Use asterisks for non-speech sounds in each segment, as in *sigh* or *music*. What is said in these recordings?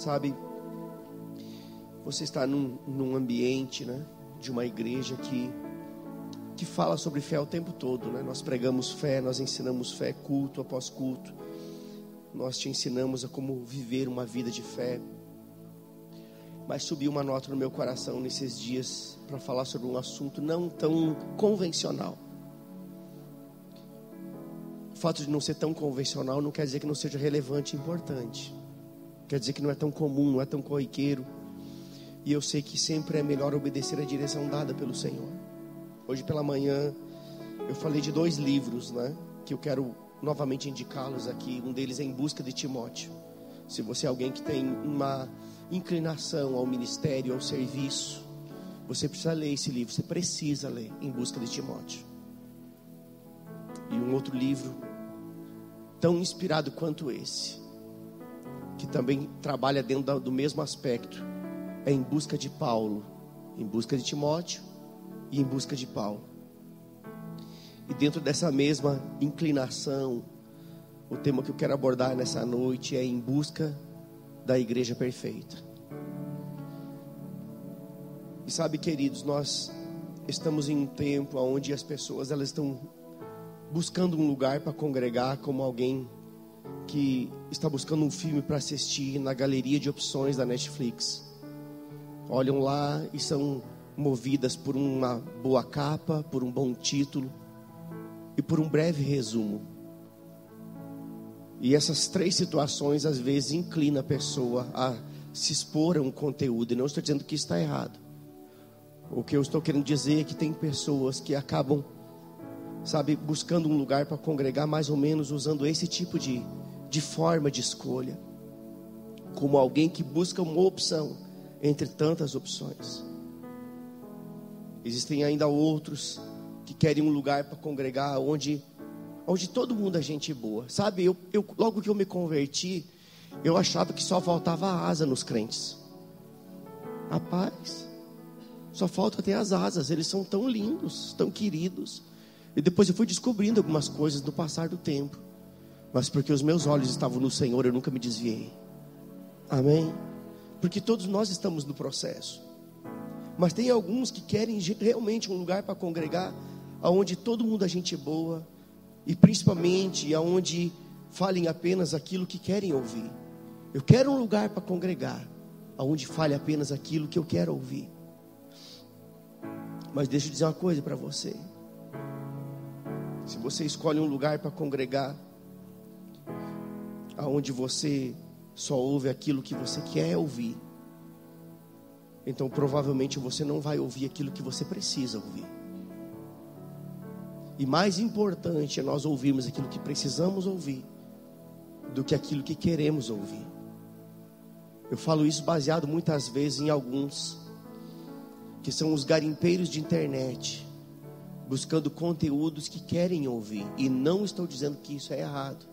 Sabe, você está num, num ambiente, né, de uma igreja que que fala sobre fé o tempo todo, né? Nós pregamos fé, nós ensinamos fé culto após culto. Nós te ensinamos a como viver uma vida de fé. Mas subiu uma nota no meu coração nesses dias para falar sobre um assunto não tão convencional. O fato de não ser tão convencional não quer dizer que não seja relevante e importante. Quer dizer que não é tão comum, não é tão corriqueiro. E eu sei que sempre é melhor obedecer a direção dada pelo Senhor. Hoje pela manhã eu falei de dois livros, né? Que eu quero novamente indicá-los aqui. Um deles é Em Busca de Timóteo. Se você é alguém que tem uma inclinação ao ministério, ao serviço, você precisa ler esse livro. Você precisa ler Em Busca de Timóteo. E um outro livro tão inspirado quanto esse, que também trabalha dentro do mesmo aspecto, é Em Busca de Paulo, Em Busca de Timóteo e em busca de Paulo. E dentro dessa mesma inclinação, o tema que eu quero abordar nessa noite é em busca da igreja perfeita. E sabe, queridos, nós estamos em um tempo onde as pessoas elas estão buscando um lugar para congregar como alguém que está buscando um filme para assistir na galeria de opções da Netflix. Olham lá e são movidas por uma boa capa, por um bom título e por um breve resumo. E essas três situações às vezes inclinam a pessoa a se expor a um conteúdo. E não estou dizendo que está errado. O que eu estou querendo dizer é que tem pessoas que acabam, sabe, buscando um lugar para congregar mais ou menos usando esse tipo de, de forma de escolha. Como alguém que busca uma opção entre tantas opções. Existem ainda outros que querem um lugar para congregar onde, onde todo mundo é gente boa. Sabe, eu, eu, logo que eu me converti, eu achava que só faltava asa nos crentes. Rapaz, só falta ter as asas. Eles são tão lindos, tão queridos. E depois eu fui descobrindo algumas coisas no passar do tempo. Mas porque os meus olhos estavam no Senhor, eu nunca me desviei. Amém? Porque todos nós estamos no processo. Mas tem alguns que querem realmente um lugar para congregar, aonde todo mundo é gente boa e principalmente aonde falem apenas aquilo que querem ouvir. Eu quero um lugar para congregar, aonde fale apenas aquilo que eu quero ouvir. Mas deixa eu dizer uma coisa para você. Se você escolhe um lugar para congregar, aonde você só ouve aquilo que você quer ouvir, então provavelmente você não vai ouvir aquilo que você precisa ouvir. E mais importante é nós ouvirmos aquilo que precisamos ouvir do que aquilo que queremos ouvir. Eu falo isso baseado muitas vezes em alguns que são os garimpeiros de internet, buscando conteúdos que querem ouvir. E não estou dizendo que isso é errado.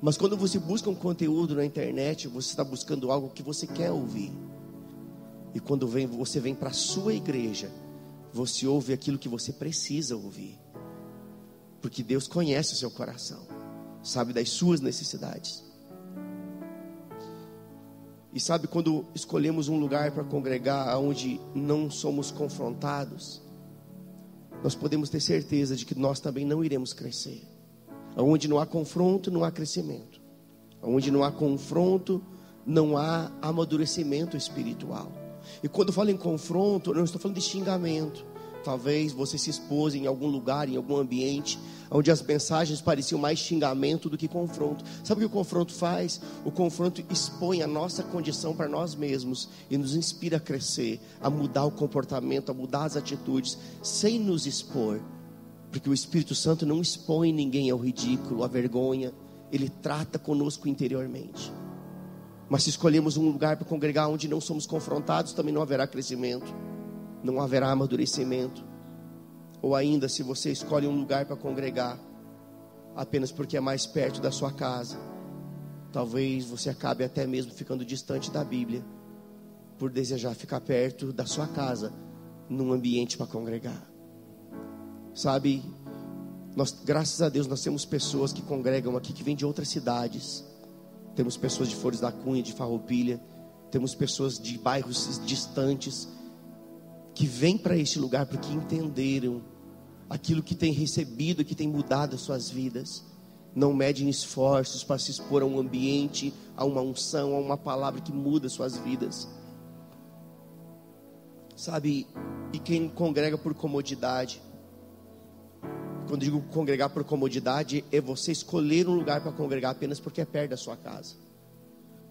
Mas quando você busca um conteúdo na internet, você está buscando algo que você quer ouvir. E quando vem, você vem para a sua igreja, você ouve aquilo que você precisa ouvir. Porque Deus conhece o seu coração, sabe das suas necessidades. E sabe quando escolhemos um lugar para congregar onde não somos confrontados, nós podemos ter certeza de que nós também não iremos crescer. Onde não há confronto, não há crescimento. Onde não há confronto, não há amadurecimento espiritual. E quando falo em confronto, não estou falando de xingamento. Talvez você se expôs em algum lugar, em algum ambiente, onde as mensagens pareciam mais xingamento do que confronto. Sabe o que o confronto faz? O confronto expõe a nossa condição para nós mesmos e nos inspira a crescer, a mudar o comportamento, a mudar as atitudes, sem nos expor. Porque o Espírito Santo não expõe ninguém ao ridículo, à vergonha, ele trata conosco interiormente. Mas se escolhemos um lugar para congregar onde não somos confrontados, também não haverá crescimento, não haverá amadurecimento. Ou ainda, se você escolhe um lugar para congregar apenas porque é mais perto da sua casa, talvez você acabe até mesmo ficando distante da Bíblia, por desejar ficar perto da sua casa, num ambiente para congregar. Sabe, nós, graças a Deus, nós temos pessoas que congregam aqui que vêm de outras cidades temos pessoas de Flores da Cunha, de Farroupilha, temos pessoas de bairros distantes que vêm para este lugar porque entenderam aquilo que tem recebido, que tem mudado as suas vidas. Não medem esforços para se expor a um ambiente, a uma unção, a uma palavra que muda suas vidas. Sabe, e quem congrega por comodidade, quando digo congregar por comodidade, é você escolher um lugar para congregar apenas porque é perto da sua casa.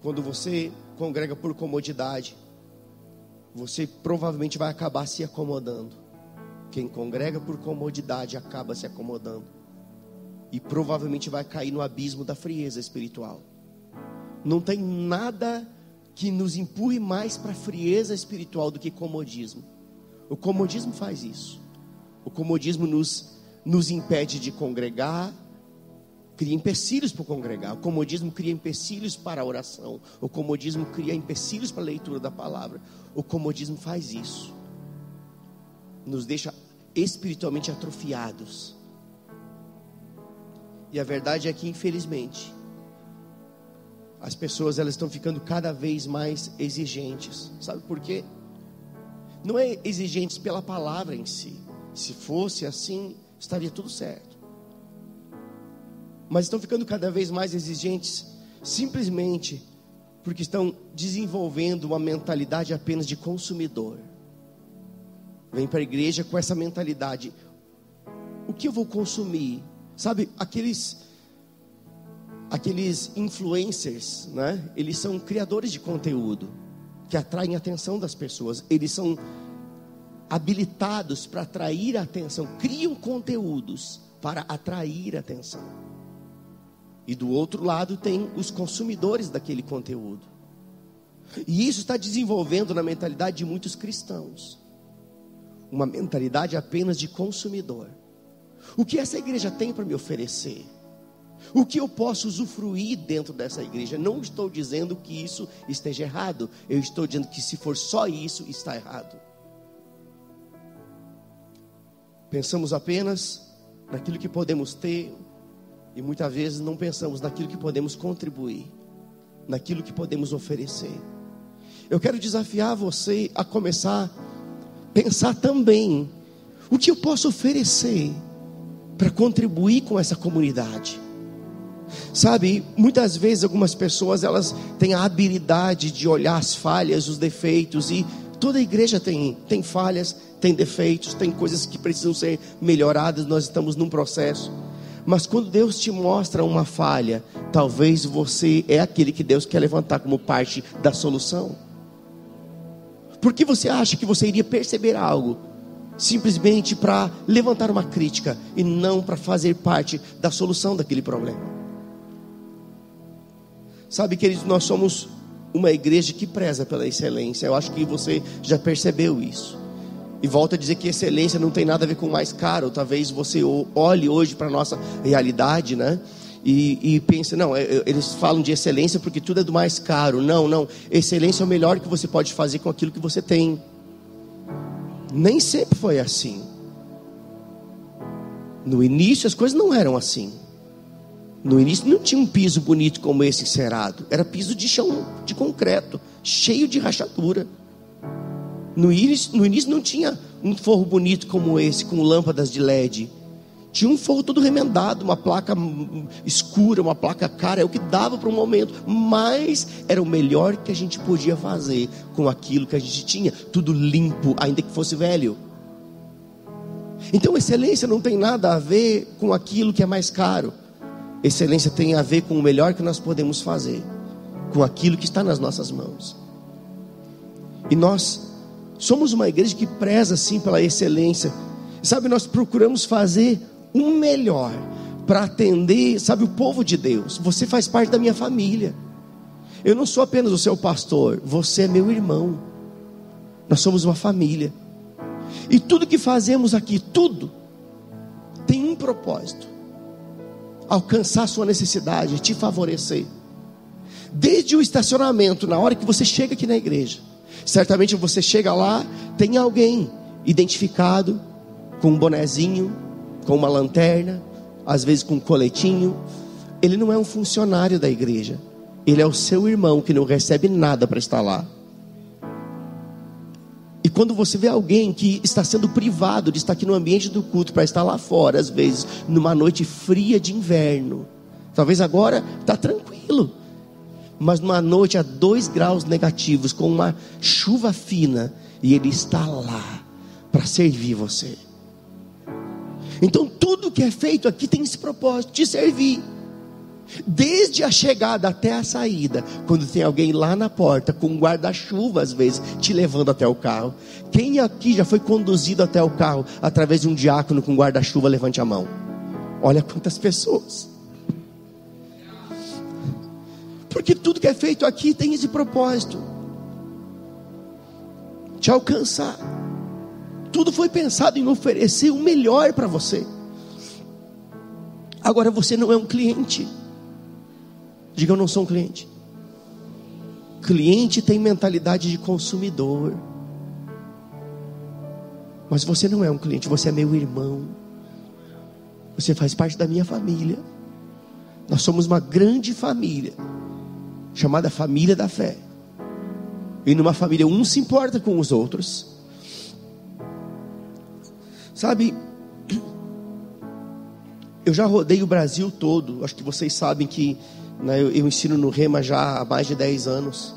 Quando você congrega por comodidade, você provavelmente vai acabar se acomodando. Quem congrega por comodidade acaba se acomodando. E provavelmente vai cair no abismo da frieza espiritual. Não tem nada que nos empurre mais para a frieza espiritual do que comodismo. O comodismo faz isso. O comodismo nos nos impede de congregar, cria empecilhos para congregar. O comodismo cria empecilhos para a oração. O comodismo cria empecilhos para a leitura da palavra. O comodismo faz isso. Nos deixa espiritualmente atrofiados. E a verdade é que, infelizmente, as pessoas elas estão ficando cada vez mais exigentes. Sabe por quê? Não é exigentes pela palavra em si. Se fosse assim, estaria tudo certo. Mas estão ficando cada vez mais exigentes, simplesmente porque estão desenvolvendo uma mentalidade apenas de consumidor. Vem para a igreja com essa mentalidade: o que eu vou consumir? Sabe, aqueles aqueles influencers, né? Eles são criadores de conteúdo que atraem a atenção das pessoas. Eles são habilitados para atrair a atenção, criam conteúdos para atrair a atenção. E do outro lado tem os consumidores daquele conteúdo. E isso está desenvolvendo na mentalidade de muitos cristãos. Uma mentalidade apenas de consumidor. O que essa igreja tem para me oferecer? O que eu posso usufruir dentro dessa igreja? Não estou dizendo que isso esteja errado. Eu estou dizendo que se for só isso, está errado. Pensamos apenas naquilo que podemos ter e muitas vezes não pensamos naquilo que podemos contribuir, naquilo que podemos oferecer. Eu quero desafiar você a começar a pensar também o que eu posso oferecer para contribuir com essa comunidade. Sabe, muitas vezes algumas pessoas elas têm a habilidade de olhar as falhas, os defeitos e toda igreja tem tem falhas, tem defeitos, tem coisas que precisam ser melhoradas, nós estamos num processo. Mas quando Deus te mostra uma falha, talvez você é aquele que Deus quer levantar como parte da solução. Por que você acha que você iria perceber algo simplesmente para levantar uma crítica e não para fazer parte da solução daquele problema? Sabe, queridos, nós somos uma igreja que preza pela excelência. Eu acho que você já percebeu isso. E volto a dizer que excelência não tem nada a ver com mais caro. Talvez você olhe hoje para a nossa realidade, né? E, e pense, não, é, é, eles falam de excelência porque tudo é do mais caro. Não, não. Excelência é o melhor que você pode fazer com aquilo que você tem. Nem sempre foi assim. No início as coisas não eram assim. No início não tinha um piso bonito como esse encerado. Era piso de chão, de concreto, cheio de rachadura. No início, no início não tinha um forro bonito como esse, com lâmpadas de LED. Tinha um forro todo remendado, uma placa escura, uma placa cara, é o que dava para o momento, mas era o melhor que a gente podia fazer com aquilo que a gente tinha, tudo limpo, ainda que fosse velho. Então, excelência não tem nada a ver com aquilo que é mais caro. Excelência tem a ver com o melhor que nós podemos fazer, com aquilo que está nas nossas mãos. E nós Somos uma igreja que preza sim pela excelência. Sabe, nós procuramos fazer o melhor para atender, sabe, o povo de Deus. Você faz parte da minha família. Eu não sou apenas o seu pastor, você é meu irmão. Nós somos uma família. E tudo que fazemos aqui, tudo, tem um propósito: alcançar sua necessidade, te favorecer. Desde o estacionamento, na hora que você chega aqui na igreja, Certamente você chega lá, tem alguém identificado com um bonezinho, com uma lanterna, às vezes com um coletinho. Ele não é um funcionário da igreja, Ele é o seu irmão que não recebe nada para estar lá. E quando você vê alguém que está sendo privado de estar aqui no ambiente do culto para estar lá fora, às vezes, numa noite fria de inverno, talvez agora está tranquilo, mas numa noite a dois graus negativos, com uma chuva fina, e ele está lá para servir você. Então tudo que é feito aqui tem esse propósito de servir. Desde a chegada até a saída, quando tem alguém lá na porta com um guarda-chuva, às vezes, te levando até o carro. Quem aqui já foi conduzido até o carro através de um diácono com guarda-chuva? Levante a mão. Olha quantas pessoas. Porque tudo que é feito aqui tem esse propósito: te alcançar. Tudo foi pensado em oferecer o melhor para você. Agora você não é um cliente. Diga eu não sou um cliente. Cliente tem mentalidade de consumidor. Mas você não é um cliente, você é meu irmão. Você faz parte da minha família. Nós somos uma grande família, chamada família da fé. E numa família, um se importa com os outros. Sabe, *clears throat* eu já rodei o Brasil todo. Acho que vocês sabem que né, eu, eu ensino no Rema já há mais de 10 anos.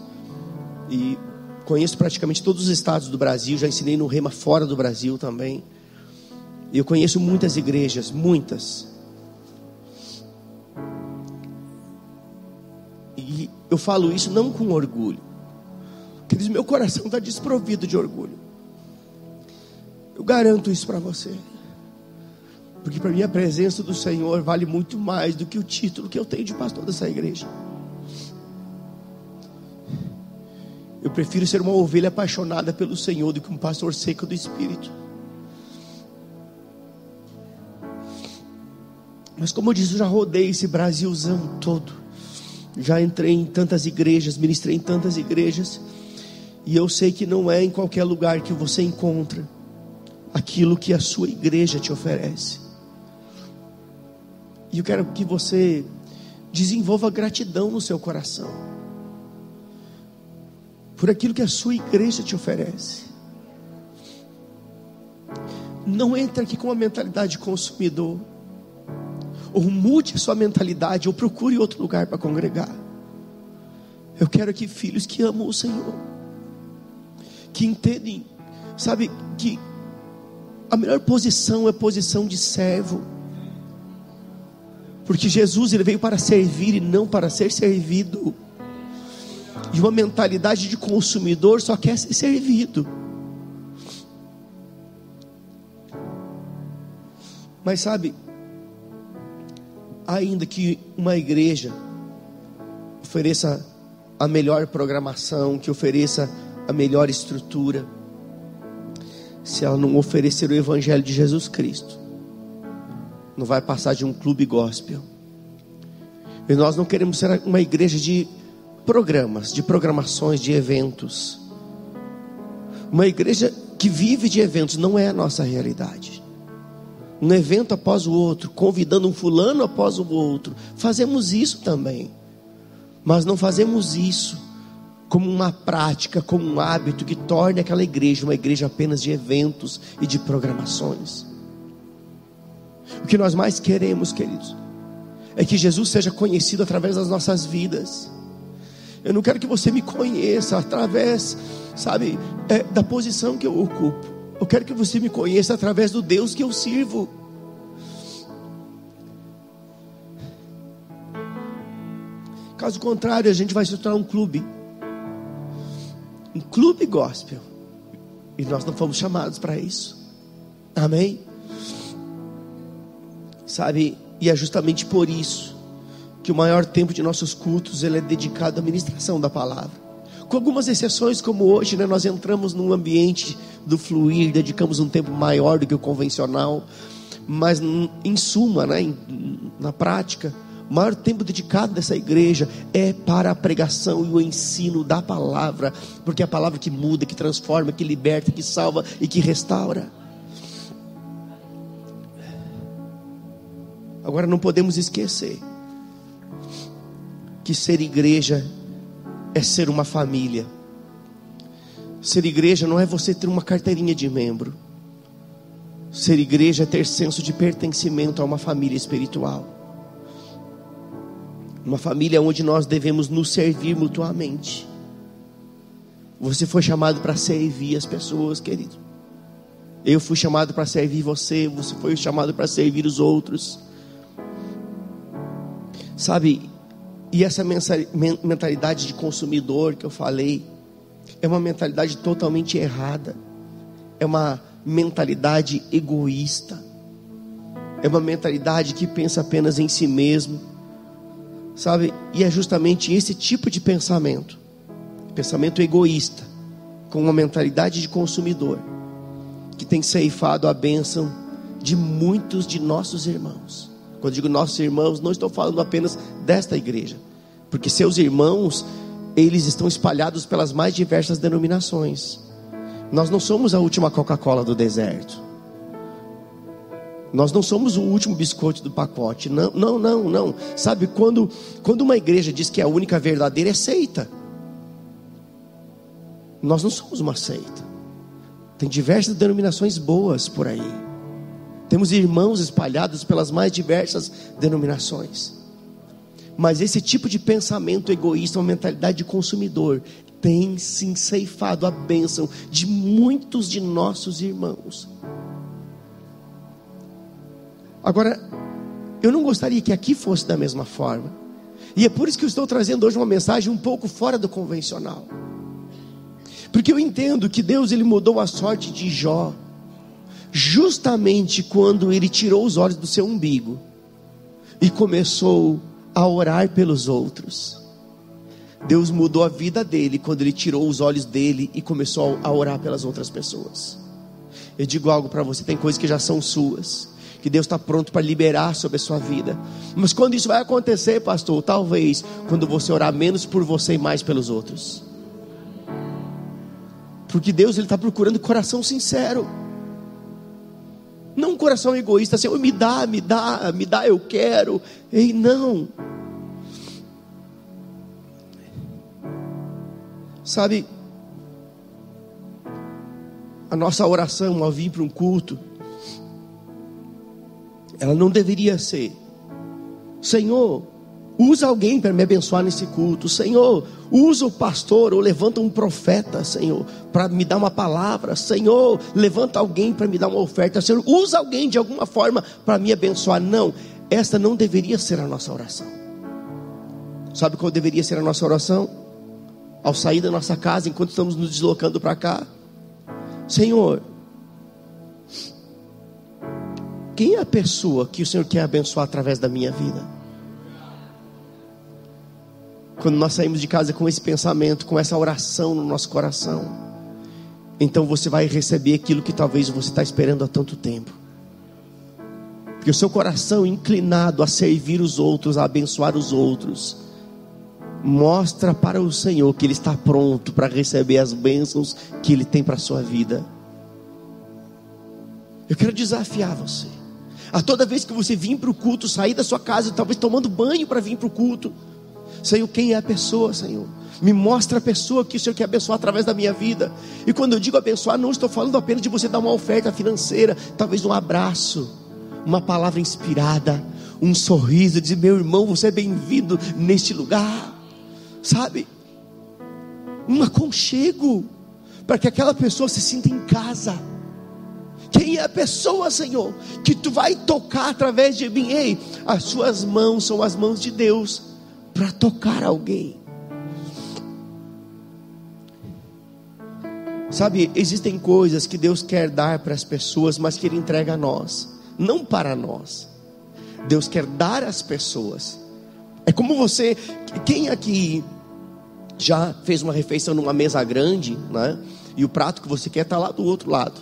E conheço praticamente todos os estados do Brasil. Já ensinei no Rema fora do Brasil também. E eu conheço muitas igrejas, muitas. Eu falo isso não com orgulho. Queridos, meu coração está desprovido de orgulho. Eu garanto isso para você. Porque para mim a presença do Senhor vale muito mais do que o título que eu tenho de pastor dessa igreja. Eu prefiro ser uma ovelha apaixonada pelo Senhor do que um pastor seco do Espírito. Mas como eu disse, eu já rodei esse Brasilzão todo. Já entrei em tantas igrejas, ministrei em tantas igrejas. E eu sei que não é em qualquer lugar que você encontra aquilo que a sua igreja te oferece. E eu quero que você desenvolva gratidão no seu coração por aquilo que a sua igreja te oferece. Não entre aqui com uma mentalidade de consumidor. Ou mude a sua mentalidade, ou procure outro lugar para congregar. Eu quero aqui filhos que amam o Senhor, que entendem, sabe, que a melhor posição é posição de servo. Porque Jesus ele veio para servir e não para ser servido. E uma mentalidade de consumidor só quer ser servido. Mas sabe, ainda que uma igreja ofereça a melhor programação, que ofereça a melhor estrutura, se ela não oferecer o Evangelho de Jesus Cristo, não vai passar de um clube gospel. E nós não queremos ser uma igreja de programas, de programações, de eventos. Uma igreja que vive de eventos não é a nossa realidade. Um evento após o outro, convidando um fulano após o outro. Fazemos isso também. Mas não fazemos isso como uma prática, como um hábito que torne aquela igreja uma igreja apenas de eventos e de programações. O que nós mais queremos, queridos, é que Jesus seja conhecido através das nossas vidas. Eu não quero que você me conheça através, sabe, é, da posição que eu ocupo. Eu quero que você me conheça através do Deus que eu sirvo. Caso contrário, a gente vai se tornar um clube. Um clube gospel. E nós não fomos chamados para isso. Amém? Sabe, e é justamente por isso que o maior tempo de nossos cultos ele é dedicado à ministração da palavra. Com algumas exceções, como hoje, né, nós entramos num ambiente do fluir, dedicamos um tempo maior do que o convencional, mas em suma, né, em, na prática, o maior tempo dedicado dessa igreja é para a pregação e o ensino da palavra, porque é a palavra que muda, que transforma, que liberta, que salva e que restaura. Agora não podemos esquecer que ser igreja é ser uma família. Ser igreja não é você ter uma carteirinha de membro. Ser igreja é ter senso de pertencimento a uma família espiritual. Uma família onde nós devemos nos servir mutuamente. Você foi chamado para servir as pessoas, querido. Eu fui chamado para servir você, você foi chamado para servir os outros. Sabe, e essa mentalidade de consumidor que eu falei, é uma mentalidade totalmente errada. É uma mentalidade egoísta. É uma mentalidade que pensa apenas em si mesmo. Sabe? E é justamente esse tipo de pensamento, pensamento egoísta, com uma mentalidade de consumidor, que tem ceifado a bênção de muitos de nossos irmãos. Quando digo nossos irmãos, não estou falando apenas desta igreja, porque seus irmãos, eles estão espalhados pelas mais diversas denominações. Nós não somos a última Coca-Cola do deserto. Nós não somos o último biscoito do pacote. Não, não, não, não. Sabe, quando, quando uma igreja diz que é a única verdadeira, é seita. Nós não somos uma seita. Tem diversas denominações boas por aí. Temos irmãos espalhados pelas mais diversas denominações. Mas esse tipo de pensamento egoísta, uma mentalidade de consumidor, tem sim ceifado a bênção de muitos de nossos irmãos. Agora, eu não gostaria que aqui fosse da mesma forma. E é por isso que eu estou trazendo hoje uma mensagem um pouco fora do convencional. Porque eu entendo que Deus ele mudou a sorte de Jó justamente quando ele tirou os olhos do seu umbigo e começou a orar pelos outros. Deus mudou a vida dele quando ele tirou os olhos dele e começou a orar pelas outras pessoas. Eu digo algo para você: tem coisas que já são suas, que Deus está pronto para liberar sobre a sua vida. Mas quando isso vai acontecer, pastor? Talvez quando você orar menos por você e mais pelos outros. Porque Deus está procurando coração sincero. Não um coração egoísta, assim, me dá, me dá, me dá, eu quero. Ei, não. Sabe, a nossa oração ao vir para um culto, ela não deveria ser, Senhor, Usa alguém para me abençoar nesse culto. Senhor, usa o pastor ou levanta um profeta, Senhor, para me dar uma palavra. Senhor, levanta alguém para me dar uma oferta. Senhor, usa alguém de alguma forma para me abençoar. Não, esta não deveria ser a nossa oração. Sabe qual deveria ser a nossa oração? Ao sair da nossa casa, enquanto estamos nos deslocando para cá. Senhor, quem é a pessoa que o Senhor quer abençoar através da minha vida? Quando nós saímos de casa com esse pensamento, com essa oração no nosso coração, então você vai receber aquilo que talvez você está esperando há tanto tempo. Porque o seu coração inclinado a servir os outros, a abençoar os outros, mostra para o Senhor que Ele está pronto para receber as bênçãos que Ele tem para a sua vida. Eu quero desafiar você. A toda vez que você vir para o culto, sair da sua casa, talvez tomando banho para vir para o culto, Senhor, quem é a pessoa, Senhor? Me mostra a pessoa que o Senhor quer abençoar através da minha vida. E quando eu digo abençoar, não estou falando apenas de você dar uma oferta financeira, talvez um abraço, uma palavra inspirada, um sorriso, dizer: meu irmão, você é bem-vindo neste lugar, sabe? Um aconchego, para que aquela pessoa se sinta em casa. Quem é a pessoa, Senhor, que tu vai tocar através de mim? Ei, as suas mãos são as mãos de Deus para tocar alguém. Sabe, existem coisas que Deus quer dar para as pessoas, mas que Ele entrega a nós, não para nós. Deus quer dar às pessoas. É como você, quem aqui já fez uma refeição numa mesa grande, né? E o prato que você quer está lá do outro lado.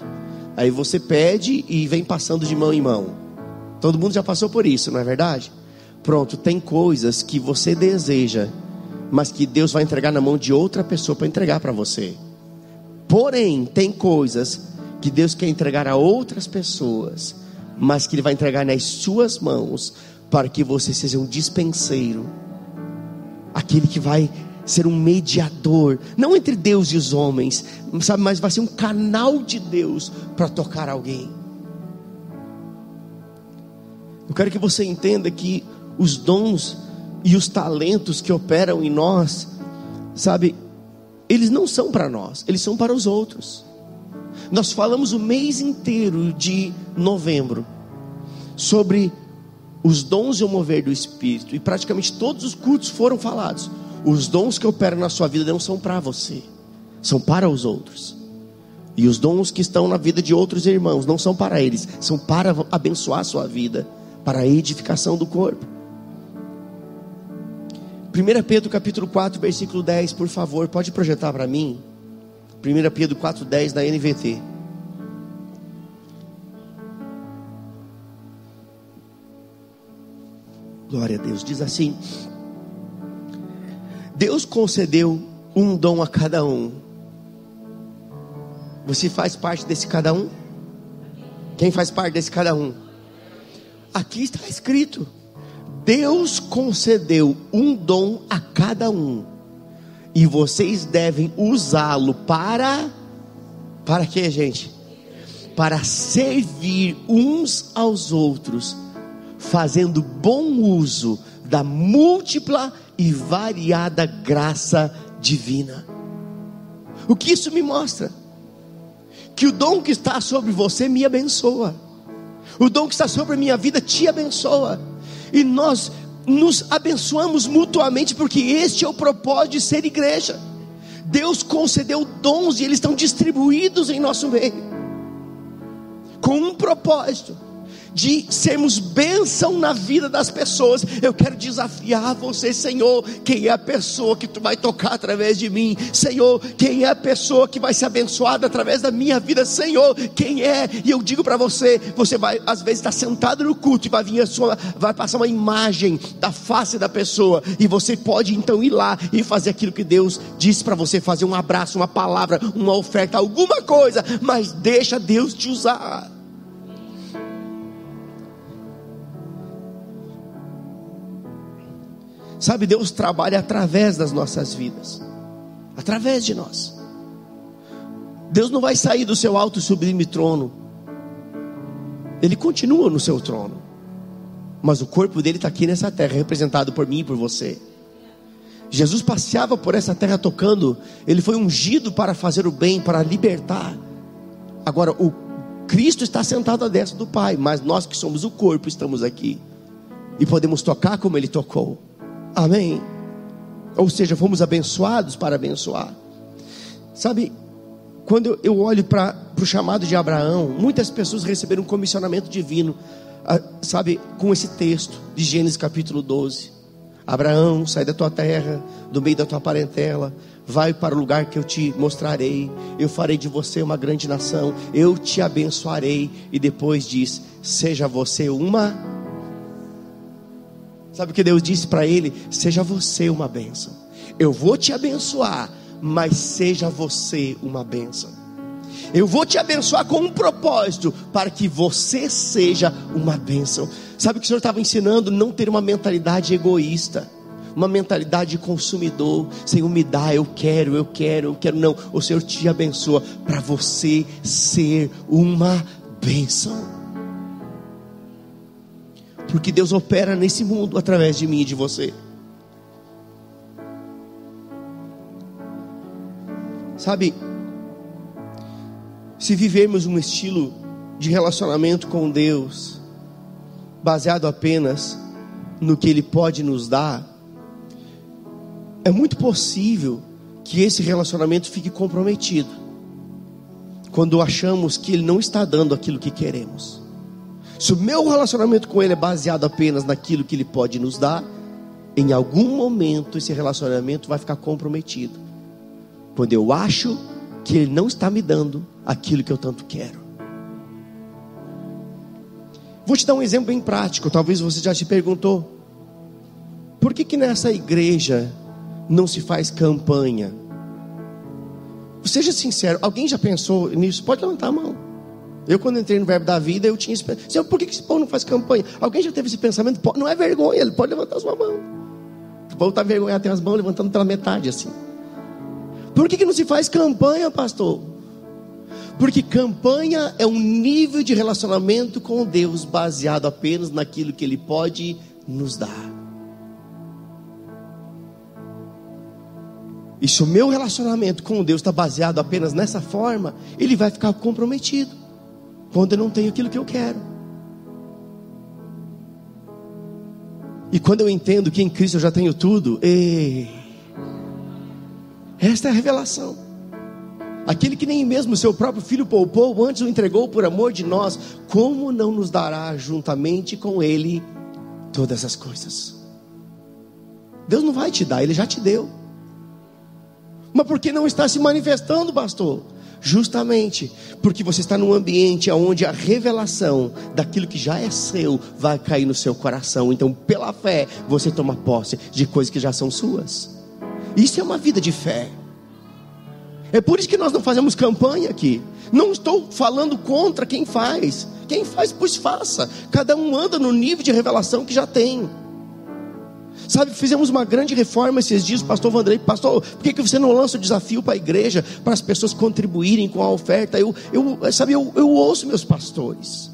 Aí você pede e vem passando de mão em mão. Todo mundo já passou por isso, não é verdade? Pronto, tem coisas que você deseja, mas que Deus vai entregar na mão de outra pessoa para entregar para você. Porém, tem coisas que Deus quer entregar a outras pessoas, mas que Ele vai entregar nas suas mãos, para que você seja um dispenseiro. aquele que vai ser um mediador, não entre Deus e os homens, sabe, mas vai ser um canal de Deus para tocar alguém. Eu quero que você entenda que os dons e os talentos que operam em nós, sabe, eles não são para nós, eles são para os outros. Nós falamos o mês inteiro de novembro sobre os dons e o mover do Espírito, e praticamente todos os cultos foram falados. Os dons que operam na sua vida não são para você, são para os outros. E os dons que estão na vida de outros irmãos não são para eles, são para abençoar a sua vida, para a edificação do corpo. 1 Pedro capítulo 4, versículo 10, por favor, pode projetar para mim? 1 Pedro 4, 10 da NVT. Glória a Deus. Diz assim: Deus concedeu um dom a cada um. Você faz parte desse cada um? Quem faz parte desse cada um? Aqui está escrito: Deus concedeu um dom a cada um. E vocês devem usá-lo para para quê, gente? Para servir uns aos outros fazendo bom uso da múltipla e variada graça divina. O que isso me mostra? Que o dom que está sobre você me abençoa. O dom que está sobre a minha vida te abençoa. E nós nos abençoamos mutuamente, porque este é o propósito de ser igreja. Deus concedeu dons e eles estão distribuídos em nosso meio, com um propósito de sermos bênção na vida das pessoas. Eu quero desafiar você, Senhor. Quem é a pessoa que tu vai tocar através de mim? Senhor, quem é a pessoa que vai ser abençoada através da minha vida? Senhor, quem é? E eu digo para você: você vai às vezes estar sentado no culto e vai vir a sua, vai passar uma imagem da face da pessoa, e você pode então ir lá e fazer aquilo que Deus disse para você fazer: um abraço, uma palavra, uma oferta, alguma coisa, mas deixa Deus te usar. Sabe, Deus trabalha através das nossas vidas, através de nós. Deus não vai sair do seu alto e sublime trono, Ele continua no seu trono, mas o corpo dele está aqui nessa terra, representado por mim e por você. Jesus passeava por essa terra tocando, ele foi ungido para fazer o bem, para libertar. Agora, o Cristo está sentado à destra do Pai, mas nós que somos o corpo estamos aqui e podemos tocar como ele tocou. Amém? Ou seja, fomos abençoados para abençoar. Sabe, quando eu olho para o chamado de Abraão, muitas pessoas receberam um comissionamento divino, ah, sabe, com esse texto de Gênesis capítulo 12. Abraão, sai da tua terra, do meio da tua parentela, vai para o lugar que eu te mostrarei, eu farei de você uma grande nação, eu te abençoarei. E depois diz: seja você uma Sabe o que Deus disse para ele? Seja você uma bênção. Eu vou te abençoar, mas seja você uma bênção. Eu vou te abençoar com um propósito, para que você seja uma bênção. Sabe o que o Senhor estava ensinando? Não ter uma mentalidade egoísta, uma mentalidade de consumidor. Senhor, me dá, eu quero, eu quero, eu quero. Não, o Senhor te abençoa para você ser uma bênção porque Deus opera nesse mundo através de mim e de você. Sabe, se vivermos um estilo de relacionamento com Deus, baseado apenas no que Ele pode nos dar, é muito possível que esse relacionamento fique comprometido, quando achamos que Ele não está dando aquilo que queremos. Se o meu relacionamento com Ele é baseado apenas naquilo que Ele pode nos dar, em algum momento esse relacionamento vai ficar comprometido. Quando eu acho que Ele não está me dando aquilo que eu tanto quero. Vou te dar um exemplo bem prático. Talvez você já se perguntou: por que, que nessa igreja não se faz campanha? Seja sincero, alguém já pensou nisso? Pode levantar a mão. Eu, quando entrei no Verbo da Vida, eu tinha esse pensamento. Por que esse povo não faz campanha? Alguém já teve esse pensamento? Não é vergonha, ele pode levantar sua mão. povo está vergonhado, tem as mãos levantando pela metade assim. Por que, que não se faz campanha, pastor? Porque campanha é um nível de relacionamento com Deus baseado apenas naquilo que Ele pode nos dar. E se o meu relacionamento com Deus está baseado apenas nessa forma, ele vai ficar comprometido quando eu não tenho aquilo que eu quero. E quando eu entendo que em Cristo eu já tenho tudo, ei, esta é a revelação. Aquele que nem mesmo seu próprio filho poupou, antes o entregou por amor de nós, como não nos dará juntamente com ele todas as coisas? Deus não vai te dar, ele já te deu. Mas por que não está se manifestando, pastor? Justamente porque você está num ambiente onde a revelação daquilo que já é seu vai cair no seu coração. Então, pela fé, você toma posse de coisas que já são suas. Isso é uma vida de fé. É por isso que nós não fazemos campanha aqui. Não estou falando contra quem faz. Quem faz, pois faça. Cada um anda no nível de revelação que já tem. Sabe, fizemos uma grande reforma esses dias, pastor Vandrei, pastor, por que, que você não lança o desafio para a igreja, para as pessoas contribuírem com a oferta? Eu, eu sabe, eu, eu ouço meus pastores.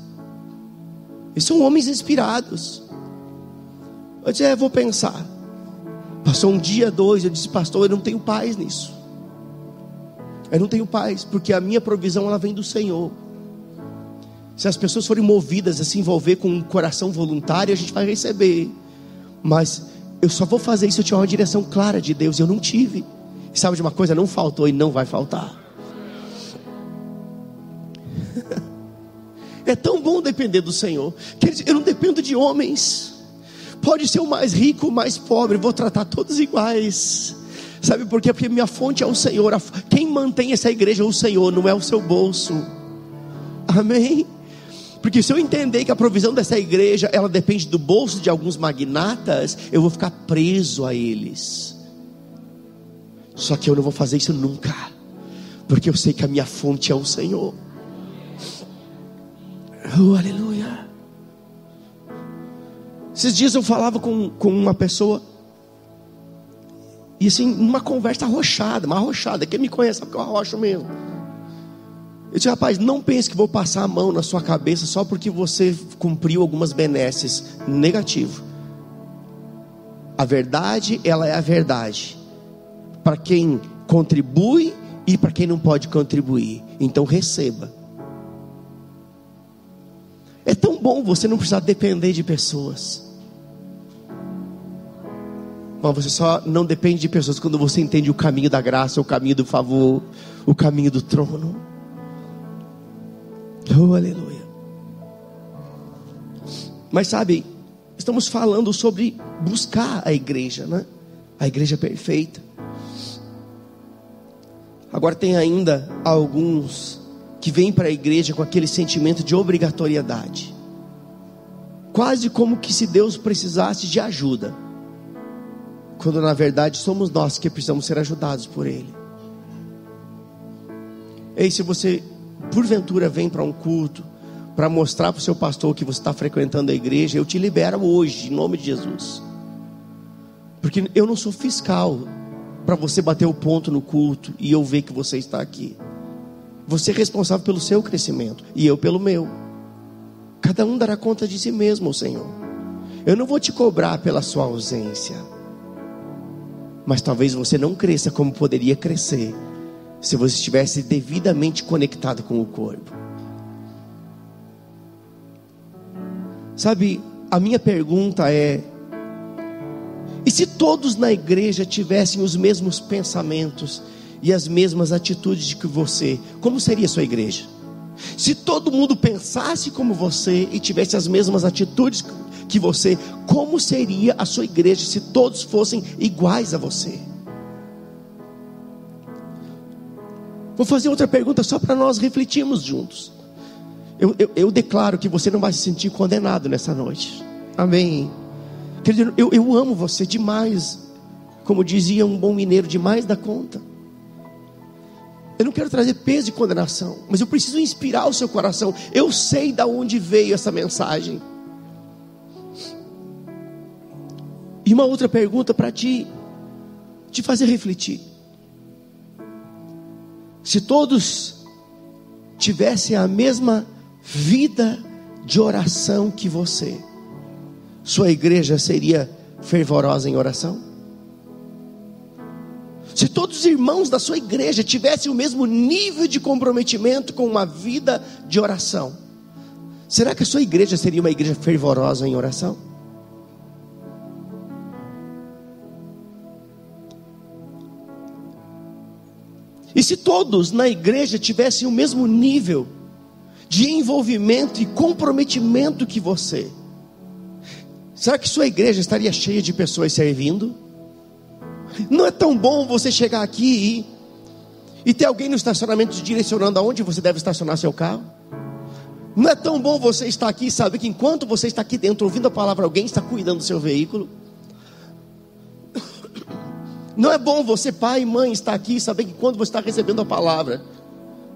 Eles são homens inspirados. Eu disse, é, vou pensar. Passou um dia, dois, eu disse, pastor, eu não tenho paz nisso. Eu não tenho paz, porque a minha provisão ela vem do Senhor. Se as pessoas forem movidas a se envolver com um coração voluntário, a gente vai receber. Mas eu só vou fazer isso se eu tiver uma direção clara de Deus. Eu não tive. E sabe de uma coisa? Não faltou e não vai faltar. *laughs* É tão bom depender do Senhor. eu não dependo de homens. Pode ser o mais rico, o mais pobre, vou tratar todos iguais. Sabe por quê? Porque minha fonte é o Senhor. Quem mantém essa igreja é o Senhor, não é o seu bolso. Amém? Porque se eu entender que a provisão dessa igreja, ela depende do bolso de alguns magnatas, eu vou ficar preso a eles. Só que eu não vou fazer isso nunca. Porque eu sei que a minha fonte é o Senhor. Oh, aleluia. Esses dias eu falava com, com uma pessoa. E assim, uma conversa arrochada, uma arrochada. Quem me conhece sabe que eu arrocho mesmo. Eu disse, rapaz, não pense que vou passar a mão na sua cabeça só porque você cumpriu algumas benesses. Negativo. A verdade, ela é a verdade. Para quem contribui e para quem não pode contribuir. Então receba. É tão bom você não precisar depender de pessoas. Mas você só não depende de pessoas quando você entende o caminho da graça, o caminho do favor, o caminho do trono. Oh, aleluia. Mas sabe, estamos falando sobre buscar a igreja, né? A igreja perfeita. Agora tem ainda alguns que vêm para a igreja com aquele sentimento de obrigatoriedade. Quase como que se Deus precisasse de ajuda. Quando na verdade somos nós que precisamos ser ajudados por Ele. Ei, se você porventura vem para um culto para mostrar para o seu pastor que você está frequentando a igreja, eu te libero hoje, em nome de Jesus. Porque eu não sou fiscal para você bater o ponto no culto e eu ver que você está aqui. Você é responsável pelo seu crescimento e eu pelo meu. Cada um dará conta de si mesmo, Senhor. Eu não vou te cobrar pela sua ausência. Mas talvez você não cresça como poderia crescer se você estivesse devidamente conectado com o corpo. Sabe, a minha pergunta é: e se todos na igreja tivessem os mesmos pensamentos e as mesmas atitudes que você, como seria a sua igreja? Se todo mundo pensasse como você e tivesse as mesmas atitudes que você, como seria a sua igreja se todos fossem iguais a você? Vou fazer outra pergunta só para nós refletirmos juntos. Eu, eu, eu, declaro que você não vai se sentir condenado nessa noite. Amém. Querido, eu, eu amo você demais. Como dizia um bom mineiro, demais da conta. Eu não quero trazer peso de condenação, mas eu preciso inspirar o seu coração. Eu sei de onde veio essa mensagem. E uma outra pergunta para ti, te fazer refletir. Se todos tivessem a mesma vida de oração que você, sua igreja seria fervorosa em oração? Se todos os irmãos da sua igreja tivessem o mesmo nível de comprometimento com uma vida de oração, será que a sua igreja seria uma igreja fervorosa em oração? E se todos na igreja tivessem o mesmo nível de envolvimento e comprometimento que você, será que sua igreja estaria cheia de pessoas servindo? Não é tão bom você chegar aqui e, e ter alguém no estacionamento direcionando aonde você deve estacionar seu carro? Não é tão bom você estar aqui e saber que enquanto você está aqui dentro ouvindo a palavra, alguém está cuidando do seu veículo? Não é bom você, pai e mãe, estar aqui e saber que quando você está recebendo a palavra,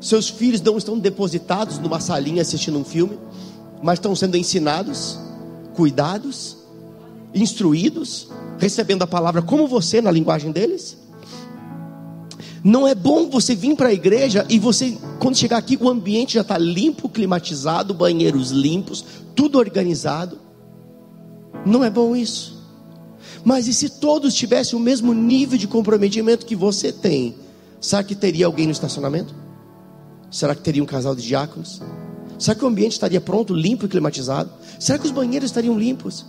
seus filhos não estão depositados numa salinha assistindo um filme, mas estão sendo ensinados, cuidados, instruídos, recebendo a palavra como você na linguagem deles? Não é bom você vir para a igreja e você, quando chegar aqui, o ambiente já está limpo, climatizado, banheiros limpos, tudo organizado. Não é bom isso. Mas e se todos tivessem o mesmo nível de comprometimento que você tem? Será que teria alguém no estacionamento? Será que teria um casal de diáconos? Será que o ambiente estaria pronto, limpo e climatizado? Será que os banheiros estariam limpos?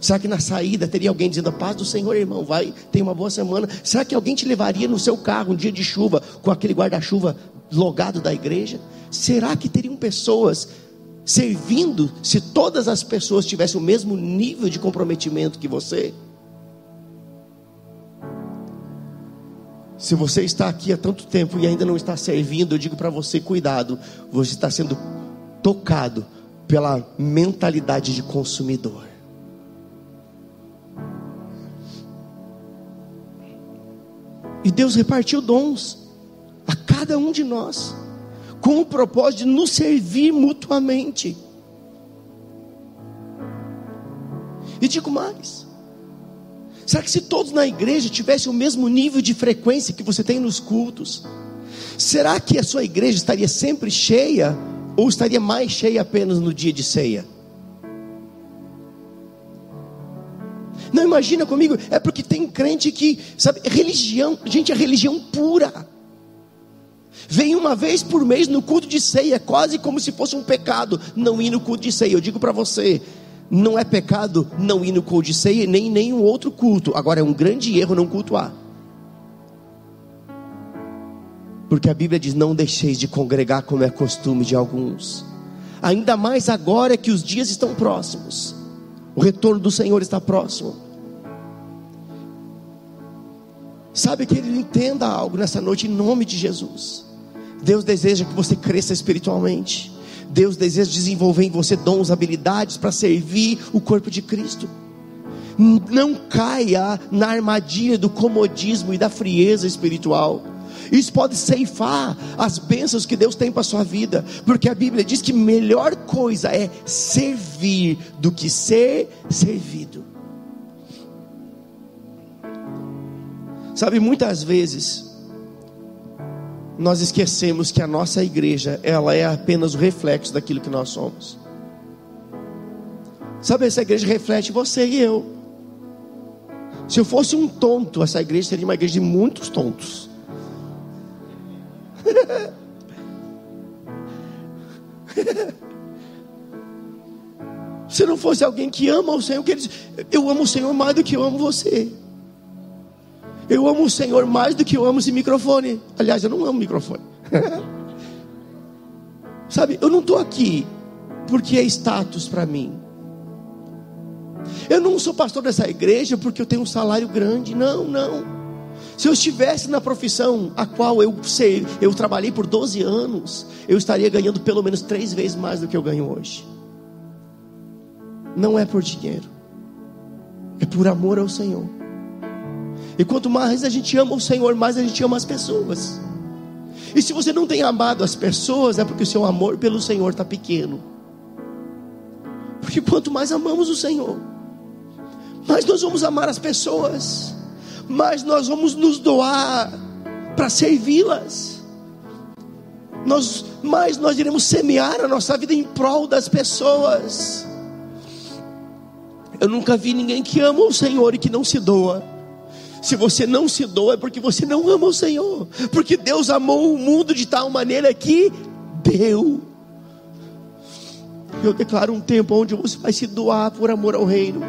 Será que na saída teria alguém dizendo a paz do Senhor, irmão, vai, tem uma boa semana? Será que alguém te levaria no seu carro um dia de chuva com aquele guarda-chuva logado da igreja? Será que teriam pessoas servindo se todas as pessoas tivessem o mesmo nível de comprometimento que você? Se você está aqui há tanto tempo e ainda não está servindo, eu digo para você: cuidado, você está sendo tocado pela mentalidade de consumidor. E Deus repartiu dons a cada um de nós, com o propósito de nos servir mutuamente. E digo mais: será que se todos na igreja tivessem o mesmo nível de frequência que você tem nos cultos, será que a sua igreja estaria sempre cheia ou estaria mais cheia apenas no dia de ceia? Não imagina comigo, é porque tem crente que, sabe, religião, gente, é religião pura. Vem uma vez por mês no culto de ceia, é quase como se fosse um pecado não ir no culto de ceia. Eu digo para você, não é pecado não ir no culto nem nenhum outro culto. Agora é um grande erro não cultuar. Porque a Bíblia diz: Não deixeis de congregar como é costume de alguns. Ainda mais agora que os dias estão próximos. O retorno do Senhor está próximo. Sabe que ele entenda algo nessa noite em nome de Jesus. Deus deseja que você cresça espiritualmente. Deus deseja desenvolver em você dons, habilidades para servir o corpo de Cristo. Não caia na armadilha do comodismo e da frieza espiritual. Isso pode ceifar as bênçãos que Deus tem para a sua vida, porque a Bíblia diz que melhor coisa é servir do que ser servido. Sabe, muitas vezes nós esquecemos que a nossa igreja, ela é apenas o reflexo daquilo que nós somos. Sabe, essa igreja reflete você e eu. Se eu fosse um tonto, essa igreja seria uma igreja de muitos tontos. *laughs* Se não fosse alguém que ama o Senhor, que ele diz, eu amo o Senhor mais do que eu amo você. Eu amo o Senhor mais do que eu amo esse microfone. Aliás, eu não amo microfone. *laughs* Sabe, eu não estou aqui porque é status para mim. Eu não sou pastor dessa igreja porque eu tenho um salário grande. Não, não. Se eu estivesse na profissão a qual eu sei, eu trabalhei por 12 anos, eu estaria ganhando pelo menos três vezes mais do que eu ganho hoje. Não é por dinheiro, é por amor ao Senhor. E quanto mais a gente ama o Senhor, mais a gente ama as pessoas. E se você não tem amado as pessoas, é porque o seu amor pelo Senhor está pequeno. Porque quanto mais amamos o Senhor, mais nós vamos amar as pessoas, mais nós vamos nos doar para servi-las. Nós, mais nós iremos semear a nossa vida em prol das pessoas. Eu nunca vi ninguém que ama o Senhor e que não se doa. Se você não se doa é porque você não ama o Senhor. Porque Deus amou o mundo de tal maneira que deu. Eu declaro um tempo onde você vai se doar por amor ao reino,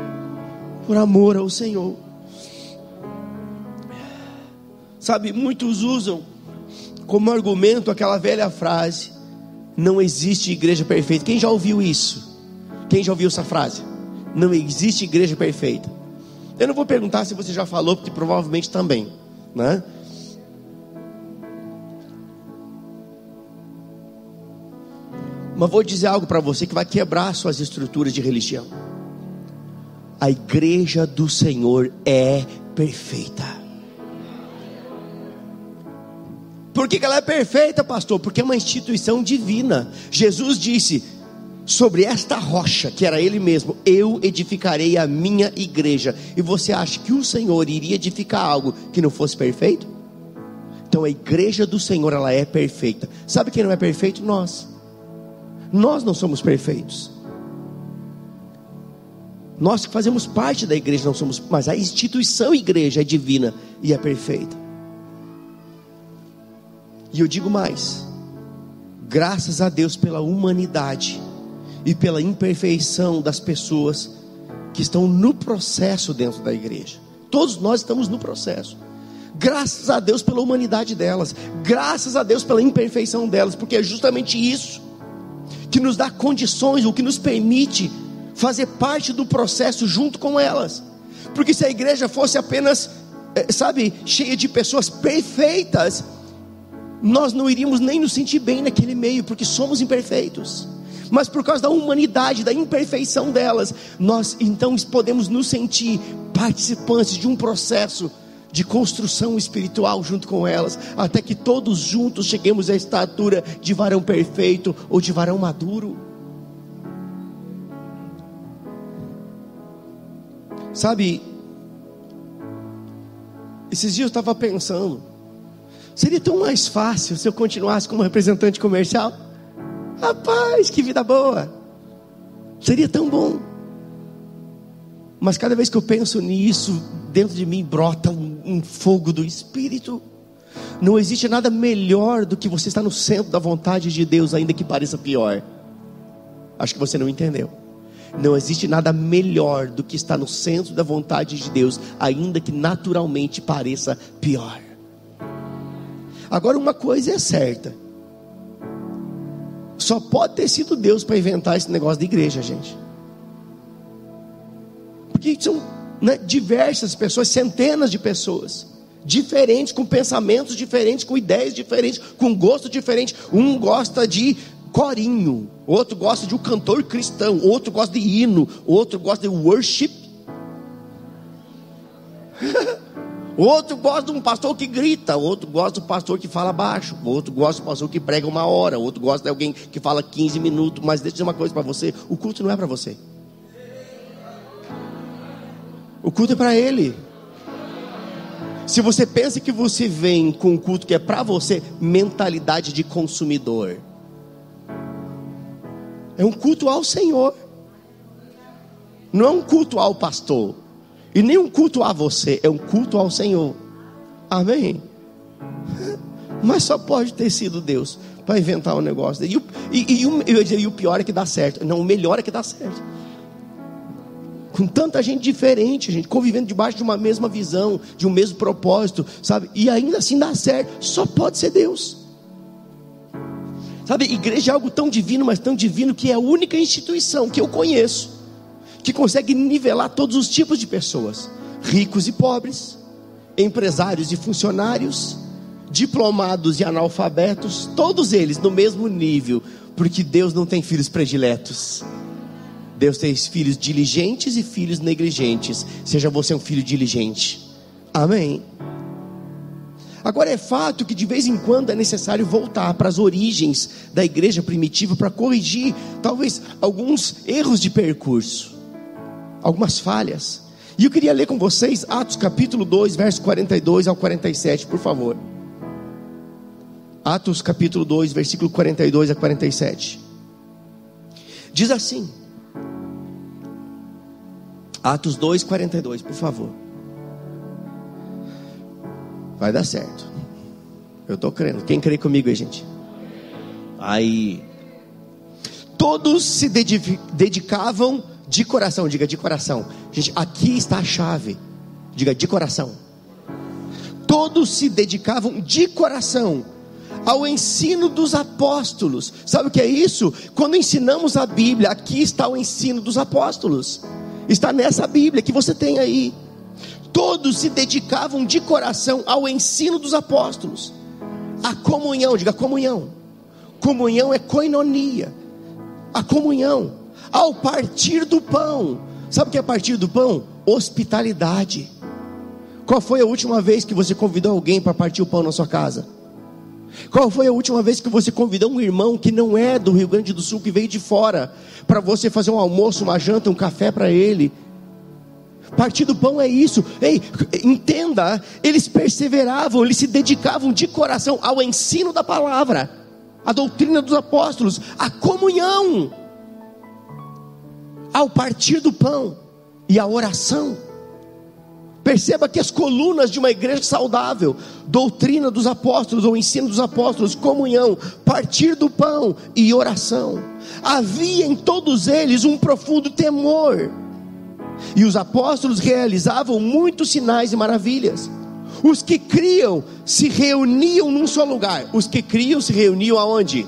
por amor ao Senhor. Sabe, muitos usam como argumento aquela velha frase: não existe igreja perfeita. Quem já ouviu isso? Quem já ouviu essa frase? Não existe igreja perfeita. Eu não vou perguntar se você já falou, porque provavelmente também, né? Mas vou dizer algo para você que vai quebrar suas estruturas de religião. A igreja do Senhor é perfeita. Por que, que ela é perfeita, pastor? Porque é uma instituição divina. Jesus disse: sobre esta rocha, que era Ele mesmo, eu edificarei a minha igreja. E você acha que o Senhor iria edificar algo que não fosse perfeito? Então a igreja do Senhor, ela é perfeita. Sabe quem não é perfeito? Nós. Nós não somos perfeitos. Nós que fazemos parte da igreja não somos, mas a instituição igreja é divina e é perfeita. E eu digo mais: graças a Deus pela humanidade e pela imperfeição das pessoas que estão no processo dentro da igreja. Todos nós estamos no processo. Graças a Deus pela humanidade delas, graças a Deus pela imperfeição delas, porque é justamente isso que nos dá condições, o que nos permite fazer parte do processo junto com elas. Porque se a igreja fosse apenas, eh, sabe, cheia de pessoas perfeitas, nós não iríamos nem nos sentir bem naquele meio, porque somos imperfeitos. Mas por causa da humanidade, da imperfeição delas, nós então podemos nos sentir participantes de um processo de construção espiritual junto com elas, até que todos juntos cheguemos à estatura de varão perfeito ou de varão maduro. Sabe, esses dias eu estava pensando, seria tão mais fácil se eu continuasse como representante comercial? Rapaz, que vida boa! Seria tão bom. Mas cada vez que eu penso nisso, dentro de mim brota um, um, fogo do Espírito. Não existe nada melhor do que você estar no centro da vontade de Deus, ainda que pareça pior. Acho que você não entendeu. Não existe nada melhor do que estar no centro da vontade de Deus, ainda que naturalmente pareça pior. Agora, uma coisa é certa: só pode ter sido Deus para inventar esse negócio de igreja, gente. Porque são né, diversas pessoas, centenas de pessoas, diferentes, com pensamentos diferentes, com ideias diferentes, com gosto diferente. Um gosta de corinho, outro gosta de um cantor cristão, outro gosta de hino, outro gosta de worship. *laughs* Outro gosta de um pastor que grita, outro gosta do pastor que fala baixo, outro gosta do pastor que prega uma hora, outro gosta de alguém que fala 15 minutos. Mas deixa eu dizer uma coisa para você: o culto não é para você. O culto é para Ele. Se você pensa que você vem com um culto que é para você, mentalidade de consumidor. É um culto ao Senhor. Não é um culto ao pastor. E nem um culto a você, é um culto ao Senhor. Amém? Mas só pode ter sido Deus para inventar um negócio. E, e, e, e o pior é que dá certo. Não, o melhor é que dá certo com tanta gente diferente, gente, convivendo debaixo de uma mesma visão, de um mesmo propósito, sabe? E ainda assim dá certo, só pode ser Deus. Sabe, igreja é algo tão divino, mas tão divino que é a única instituição que eu conheço que consegue nivelar todos os tipos de pessoas, ricos e pobres, empresários e funcionários, diplomados e analfabetos, todos eles no mesmo nível, porque Deus não tem filhos prediletos. Deus tem filhos diligentes e filhos negligentes. Seja você um filho diligente. Amém. Agora é fato que de vez em quando é necessário voltar para as origens da igreja primitiva para corrigir talvez alguns erros de percurso algumas falhas. E eu queria ler com vocês Atos capítulo 2, verso 42 ao 47, por favor. Atos capítulo 2, versículo 42 a 47. Diz assim: Atos 2, 42, por favor. Vai dar certo. Eu estou crendo. Quem crê comigo aí, gente? Aí. Todos se dedicavam de coração, diga de coração. Gente, aqui está a chave. Diga de coração. Todos se dedicavam de coração ao ensino dos apóstolos. Sabe o que é isso? Quando ensinamos a Bíblia, aqui está o ensino dos apóstolos. Está nessa Bíblia que você tem aí. Todos se dedicavam de coração ao ensino dos apóstolos. A comunhão, diga comunhão. Comunhão é coinonia. A comunhão ao partir do pão. Sabe o que é partir do pão? Hospitalidade. Qual foi a última vez que você convidou alguém para partir o pão na sua casa? Qual foi a última vez que você convidou um irmão que não é do Rio Grande do Sul, que veio de fora, para você fazer um almoço, uma janta, um café para ele? Partir do pão é isso. Ei, entenda, eles perseveravam, eles se dedicavam de coração ao ensino da palavra, à doutrina dos apóstolos, à comunhão ao partir do pão e a oração. Perceba que as colunas de uma igreja saudável, doutrina dos apóstolos ou ensino dos apóstolos, comunhão, partir do pão e oração. Havia em todos eles um profundo temor. E os apóstolos realizavam muitos sinais e maravilhas. Os que criam se reuniam num só lugar. Os que criam se reuniam aonde?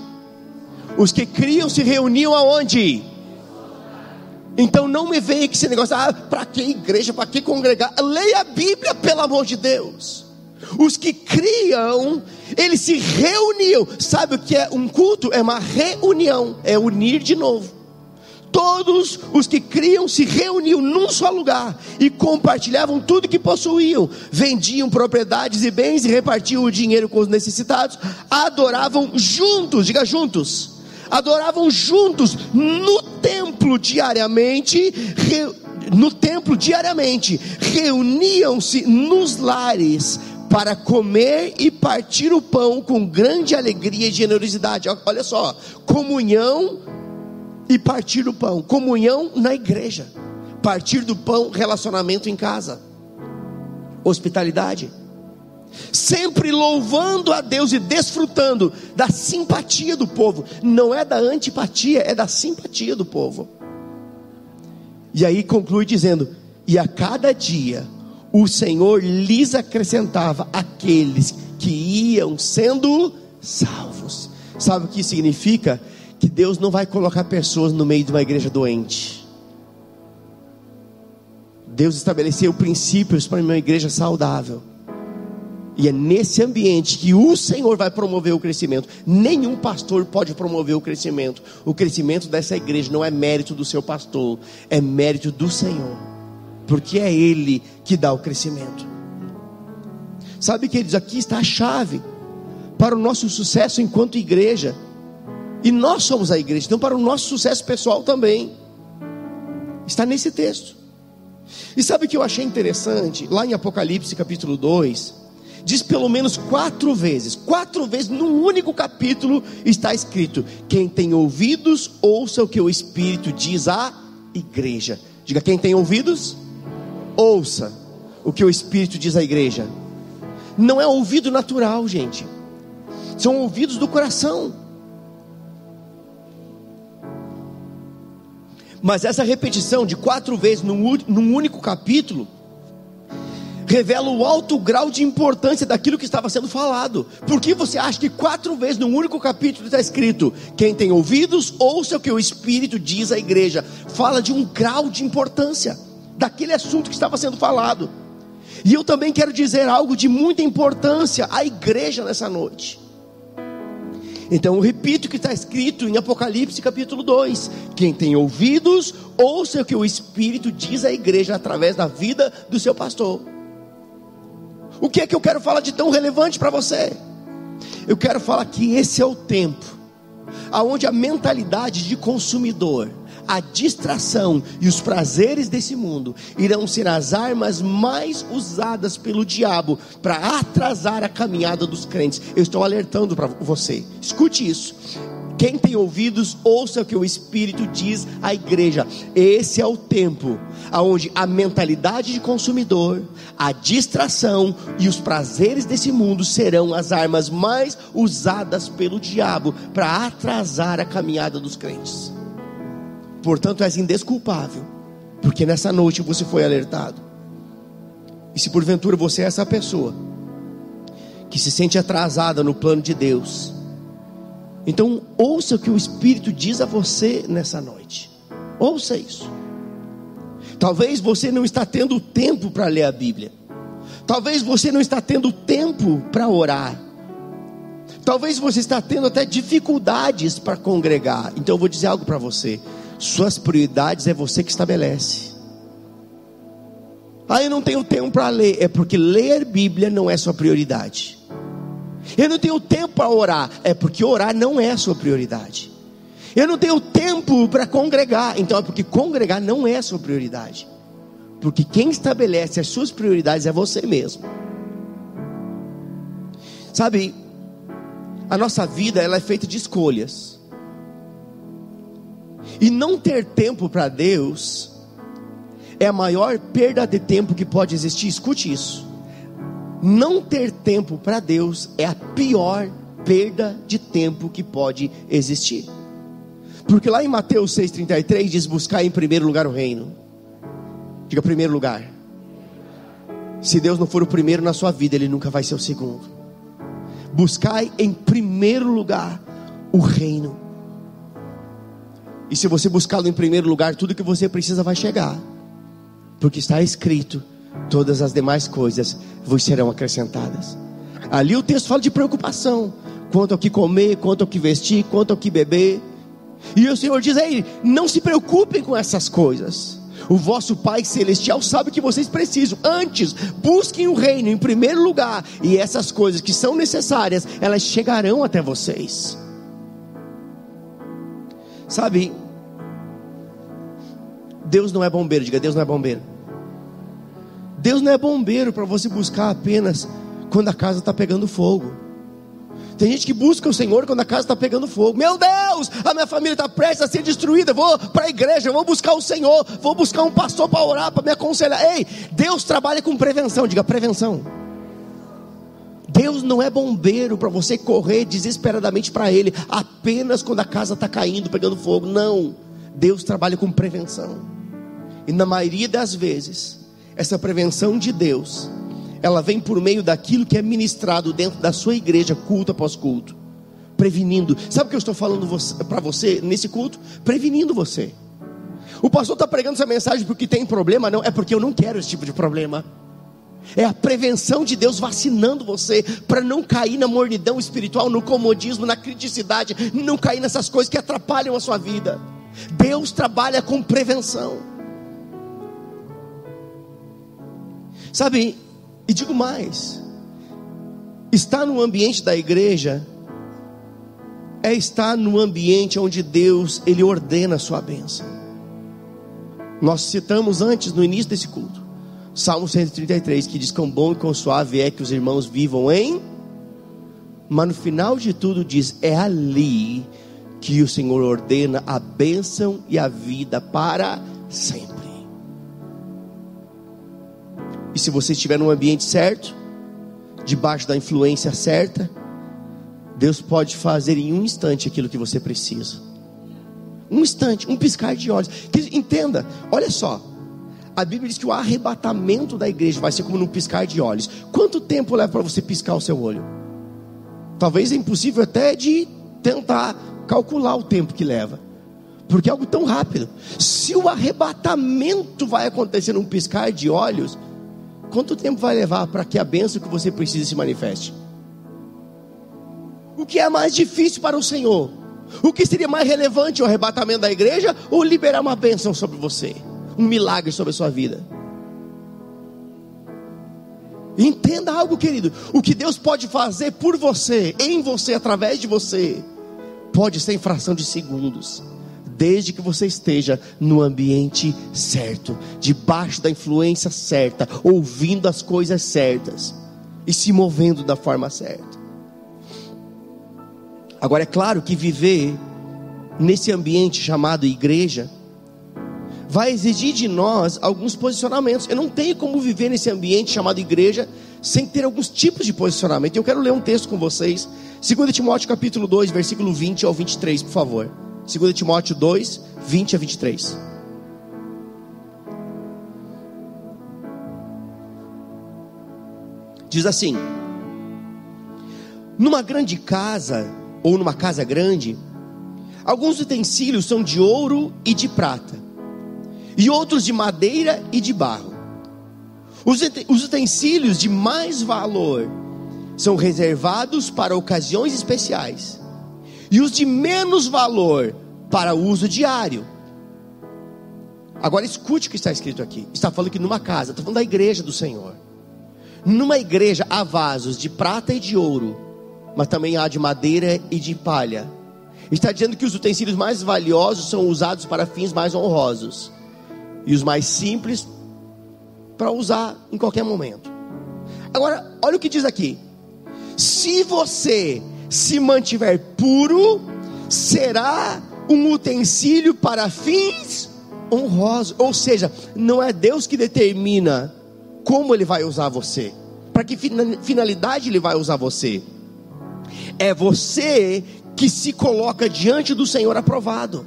Os que criam se reuniam aonde? Então não me venha com esse negócio, ah, para que igreja, para que congregar? Leia a Bíblia, pelo amor de Deus. Os que criam, eles se reuniam. Sabe o que é um culto? É uma reunião, é unir de novo. Todos os que criam se reuniam num só lugar e compartilhavam tudo que possuíam, vendiam propriedades e bens e repartiam o dinheiro com os necessitados, adoravam juntos, diga juntos adoravam juntos no templo diariamente, no templo diariamente, reuniam-se nos lares para comer e partir o pão com grande alegria e generosidade. Olha só, comunhão e partir o pão, comunhão na igreja, partir do pão, relacionamento em casa, hospitalidade sempre louvando a Deus e desfrutando da simpatia do povo. Não é da antipatia, é da simpatia do povo. E aí conclui dizendo: E a cada dia o Senhor lhes acrescentava aqueles que iam sendo salvos. Sabe o que significa? Que Deus não vai colocar pessoas no meio de uma igreja doente. Deus estabeleceu princípios para uma igreja saudável. E é nesse ambiente que o Senhor vai promover o crescimento. Nenhum pastor pode promover o crescimento. O crescimento dessa igreja não é mérito do seu pastor, é mérito do Senhor. Porque é Ele que dá o crescimento. Sabe, queridos, aqui está a chave para o nosso sucesso enquanto igreja. E nós somos a igreja, então para o nosso sucesso pessoal também. Está nesse texto. E sabe o que eu achei interessante? Lá em Apocalipse capítulo 2, diz pelo menos quatro vezes, quatro vezes num único capítulo está escrito: quem tem ouvidos, ouça o que o Espírito diz à igreja. Diga, quem tem ouvidos, ouça o que o Espírito diz à igreja. Não é ouvido natural, gente, são ouvidos do coração. Mas essa repetição de quatro vezes num, num único capítulo revela o alto grau de importância daquilo que estava sendo falado. Por que você acha que quatro vezes num único capítulo está escrito: quem tem ouvidos, ouça o que o Espírito diz à igreja? Fala de um grau de importância daquele assunto que estava sendo falado. E eu também quero dizer algo de muita importância à igreja nessa noite. Então eu repito o que está escrito em Apocalipse capítulo 2: quem tem ouvidos, ouça o que o Espírito diz à igreja através da vida do seu pastor. O que é que eu quero falar de tão relevante para você? Eu quero falar que esse é o tempo aonde a mentalidade de consumidor, a distração e os prazeres desse mundo irão ser as armas mais usadas pelo diabo para atrasar a caminhada dos crentes. Eu estou alertando para você. Escute isso. Quem tem ouvidos, ouça o que o Espírito diz à igreja. Esse é o tempo onde a mentalidade de consumidor, a distração e os prazeres desse mundo serão as armas mais usadas pelo diabo para atrasar a caminhada dos crentes. Portanto, és indesculpável, porque nessa noite você foi alertado. E se porventura você é essa pessoa que se sente atrasada no plano de Deus, então, ouça o que o Espírito diz a você nessa noite. Ouça isso. Talvez você não está tendo tempo para ler a Bíblia. Talvez você não está tendo tempo para orar. Talvez você está tendo até dificuldades para congregar. Então eu vou dizer algo para você. Suas prioridades é você que estabelece. Ah, eu não tenho tempo para ler. É porque ler Bíblia não é sua prioridade. Eu não tenho tempo para orar. É porque orar não é a sua prioridade. Eu não tenho tempo para congregar. Então é porque congregar não é a sua prioridade. Porque quem estabelece as suas prioridades é você mesmo. Sabe, a nossa vida ela é feita de escolhas. E não ter tempo para Deus é a maior perda de tempo que pode existir. Escute isso não ter tempo para Deus é a pior perda de tempo que pode existir. Porque lá em Mateus 6,33 diz: buscar em primeiro lugar o reino. Diga primeiro lugar. Se Deus não for o primeiro na sua vida, Ele nunca vai ser o segundo. Buscai em primeiro lugar o reino. E se você buscá-lo em primeiro lugar, tudo que você precisa vai chegar. Porque está escrito todas as demais coisas vos serão acrescentadas. Ali o texto fala de preocupação, quanto ao que comer, quanto ao que vestir, quanto ao que beber. E o Senhor diz aí: não se preocupem com essas coisas. O vosso Pai Celestial sabe que vocês precisam. Antes, busquem o reino em primeiro lugar, e essas coisas que são necessárias, elas chegarão até vocês. Sabe, Deus não é bombeiro, diga: Deus não é bombeiro. Deus não é bombeiro para você buscar apenas quando a casa está pegando fogo. Tem gente que busca o Senhor quando a casa está pegando fogo. Meu Deus, a minha família está prestes a ser destruída. vou para a igreja, vou buscar o Senhor, vou buscar um pastor para orar, para me aconselhar. Ei, Deus trabalha com prevenção, diga prevenção. Deus não é bombeiro para você correr desesperadamente para Ele, apenas quando a casa está caindo, pegando fogo. Não, Deus trabalha com prevenção. E na maioria das vezes, essa prevenção de Deus, ela vem por meio daquilo que é ministrado dentro da sua igreja, culto após culto, prevenindo. Sabe o que eu estou falando para você nesse culto? Prevenindo você. O pastor está pregando essa mensagem porque tem problema? Não, é porque eu não quero esse tipo de problema. É a prevenção de Deus vacinando você para não cair na mornidão espiritual, no comodismo, na criticidade, não cair nessas coisas que atrapalham a sua vida. Deus trabalha com prevenção. Sabe, e digo mais: estar no ambiente da igreja é estar no ambiente onde Deus ele ordena a sua bênção. Nós citamos antes no início desse culto, Salmo 133, que diz: Quão bom e quão suave é que os irmãos vivam em. Mas no final de tudo diz: É ali que o Senhor ordena a bênção e a vida para sempre. E se você estiver no ambiente certo, debaixo da influência certa, Deus pode fazer em um instante aquilo que você precisa. Um instante, um piscar de olhos. Entenda, olha só. A Bíblia diz que o arrebatamento da igreja vai ser como num piscar de olhos. Quanto tempo leva para você piscar o seu olho? Talvez é impossível até de tentar calcular o tempo que leva. Porque é algo tão rápido. Se o arrebatamento vai acontecer num piscar de olhos, Quanto tempo vai levar para que a bênção que você precisa se manifeste? O que é mais difícil para o Senhor? O que seria mais relevante, o arrebatamento da igreja ou liberar uma bênção sobre você? Um milagre sobre a sua vida? Entenda algo, querido. O que Deus pode fazer por você, em você, através de você, pode ser em fração de segundos. Desde que você esteja no ambiente certo, debaixo da influência certa, ouvindo as coisas certas e se movendo da forma certa. Agora é claro que viver nesse ambiente chamado igreja vai exigir de nós alguns posicionamentos. Eu não tenho como viver nesse ambiente chamado igreja sem ter alguns tipos de posicionamento. Eu quero ler um texto com vocês, 2 Timóteo capítulo 2, versículo 20 ao 23, por favor. 2 Timóteo 2, 20 a 23. Diz assim: Numa grande casa, ou numa casa grande, alguns utensílios são de ouro e de prata e outros de madeira e de barro. Os utensílios de mais valor são reservados para ocasiões especiais, e os de menos valor para uso diário. Agora escute o que está escrito aqui. Está falando que numa casa, está falando da igreja do Senhor. Numa igreja há vasos de prata e de ouro, mas também há de madeira e de palha. Está dizendo que os utensílios mais valiosos são usados para fins mais honrosos e os mais simples para usar em qualquer momento. Agora, olha o que diz aqui: se você se mantiver puro, será um utensílio para fins honrosos. Ou seja, não é Deus que determina como Ele vai usar você, para que finalidade Ele vai usar você. É você que se coloca diante do Senhor aprovado.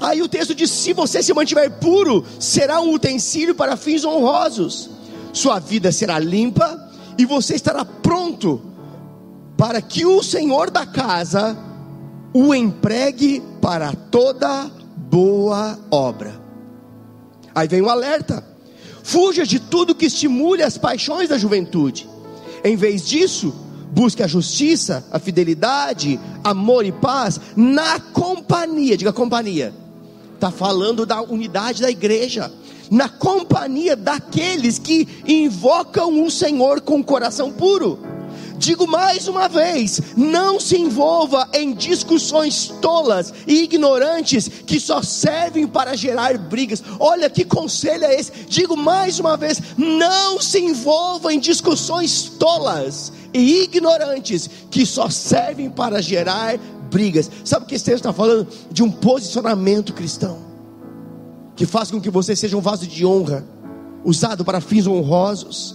Aí o texto diz: se você se mantiver puro, será um utensílio para fins honrosos. Sua vida será limpa e você estará pronto para que o Senhor da casa o empregue para toda boa obra. Aí vem o alerta: fuja de tudo que estimule as paixões da juventude. Em vez disso, busque a justiça, a fidelidade, amor e paz na companhia, diga companhia está falando da unidade da igreja, na companhia daqueles que invocam o Senhor com o coração puro. Digo mais uma vez: não se envolva em discussões tolas e ignorantes que só servem para gerar brigas. Olha que conselho é esse. Digo mais uma vez: não se envolva em discussões tolas e ignorantes que só servem para gerar brigas. Sabe o que esse texto está falando? De um posicionamento cristão que faz com que você seja um vaso de honra, usado para fins honrosos.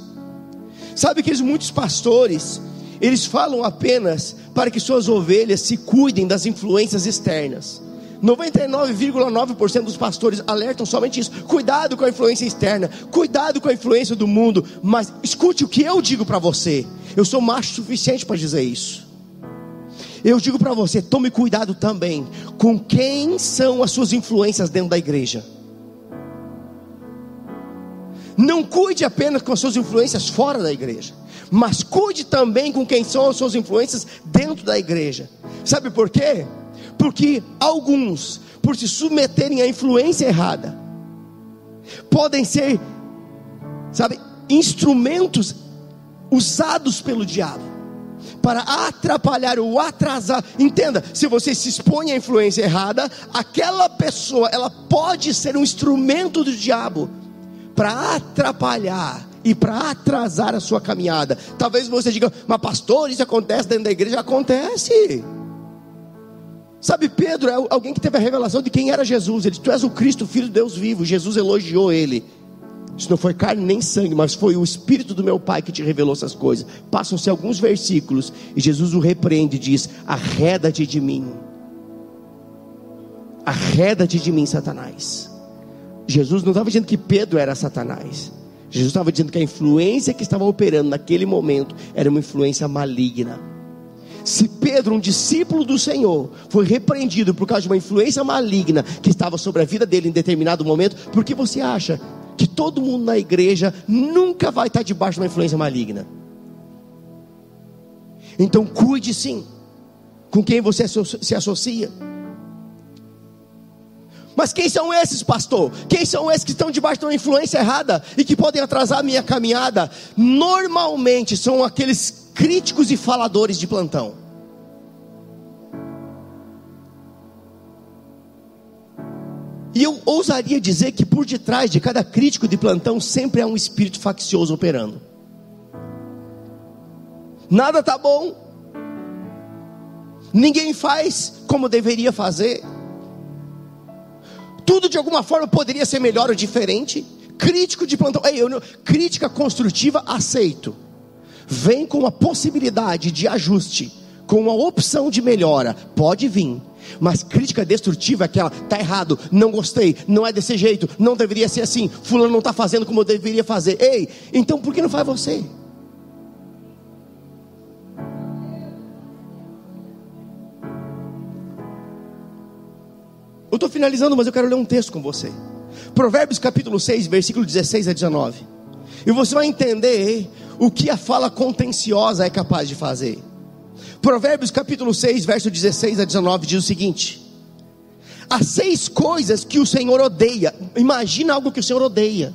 Sabe que muitos pastores, eles falam apenas para que suas ovelhas se cuidem das influências externas. 99,9% dos pastores alertam somente isso. Cuidado com a influência externa, cuidado com a influência do mundo. Mas escute o que eu digo para você. Eu sou macho suficiente para dizer isso. Eu digo para você, tome cuidado também com quem são as suas influências dentro da igreja. Não cuide apenas com as suas influências fora da igreja, mas cuide também com quem são as suas influências dentro da igreja. Sabe por quê? Porque alguns, por se submeterem à influência errada, podem ser, sabe, instrumentos usados pelo diabo para atrapalhar ou atrasar. Entenda, se você se expõe à influência errada, aquela pessoa, ela pode ser um instrumento do diabo para atrapalhar e para atrasar a sua caminhada. Talvez você diga, mas pastor, isso acontece dentro da igreja? Acontece. Sabe, Pedro é alguém que teve a revelação de quem era Jesus. Ele disse: Tu és o Cristo, filho de Deus vivo. Jesus elogiou ele. Isso não foi carne nem sangue, mas foi o Espírito do meu Pai que te revelou essas coisas. Passam-se alguns versículos e Jesus o repreende e diz: Arreda-te de mim. Arreda-te de mim, Satanás. Jesus não estava dizendo que Pedro era Satanás. Jesus estava dizendo que a influência que estava operando naquele momento era uma influência maligna. Se Pedro, um discípulo do Senhor, foi repreendido por causa de uma influência maligna que estava sobre a vida dele em determinado momento, por que você acha que todo mundo na igreja nunca vai estar debaixo de uma influência maligna. Então cuide sim com quem você se associa. Mas quem são esses, pastor? Quem são esses que estão debaixo de uma influência errada e que podem atrasar a minha caminhada? Normalmente são aqueles críticos e faladores de plantão. E eu ousaria dizer que por detrás de cada crítico de plantão sempre há um espírito faccioso operando. Nada está bom. Ninguém faz como deveria fazer. Tudo de alguma forma poderia ser melhor ou diferente. Crítico de plantão, Ei, eu não, crítica construtiva aceito. Vem com a possibilidade de ajuste, com uma opção de melhora, pode vir. Mas crítica destrutiva é aquela, tá errado, não gostei, não é desse jeito, não deveria ser assim, fulano não está fazendo como eu deveria fazer. Ei, então por que não faz você? Eu estou finalizando, mas eu quero ler um texto com você. Provérbios capítulo 6, versículo 16 a 19. E você vai entender o que a fala contenciosa é capaz de fazer. Provérbios capítulo 6, verso 16 a 19 diz o seguinte: Há seis coisas que o Senhor odeia. Imagina algo que o Senhor odeia.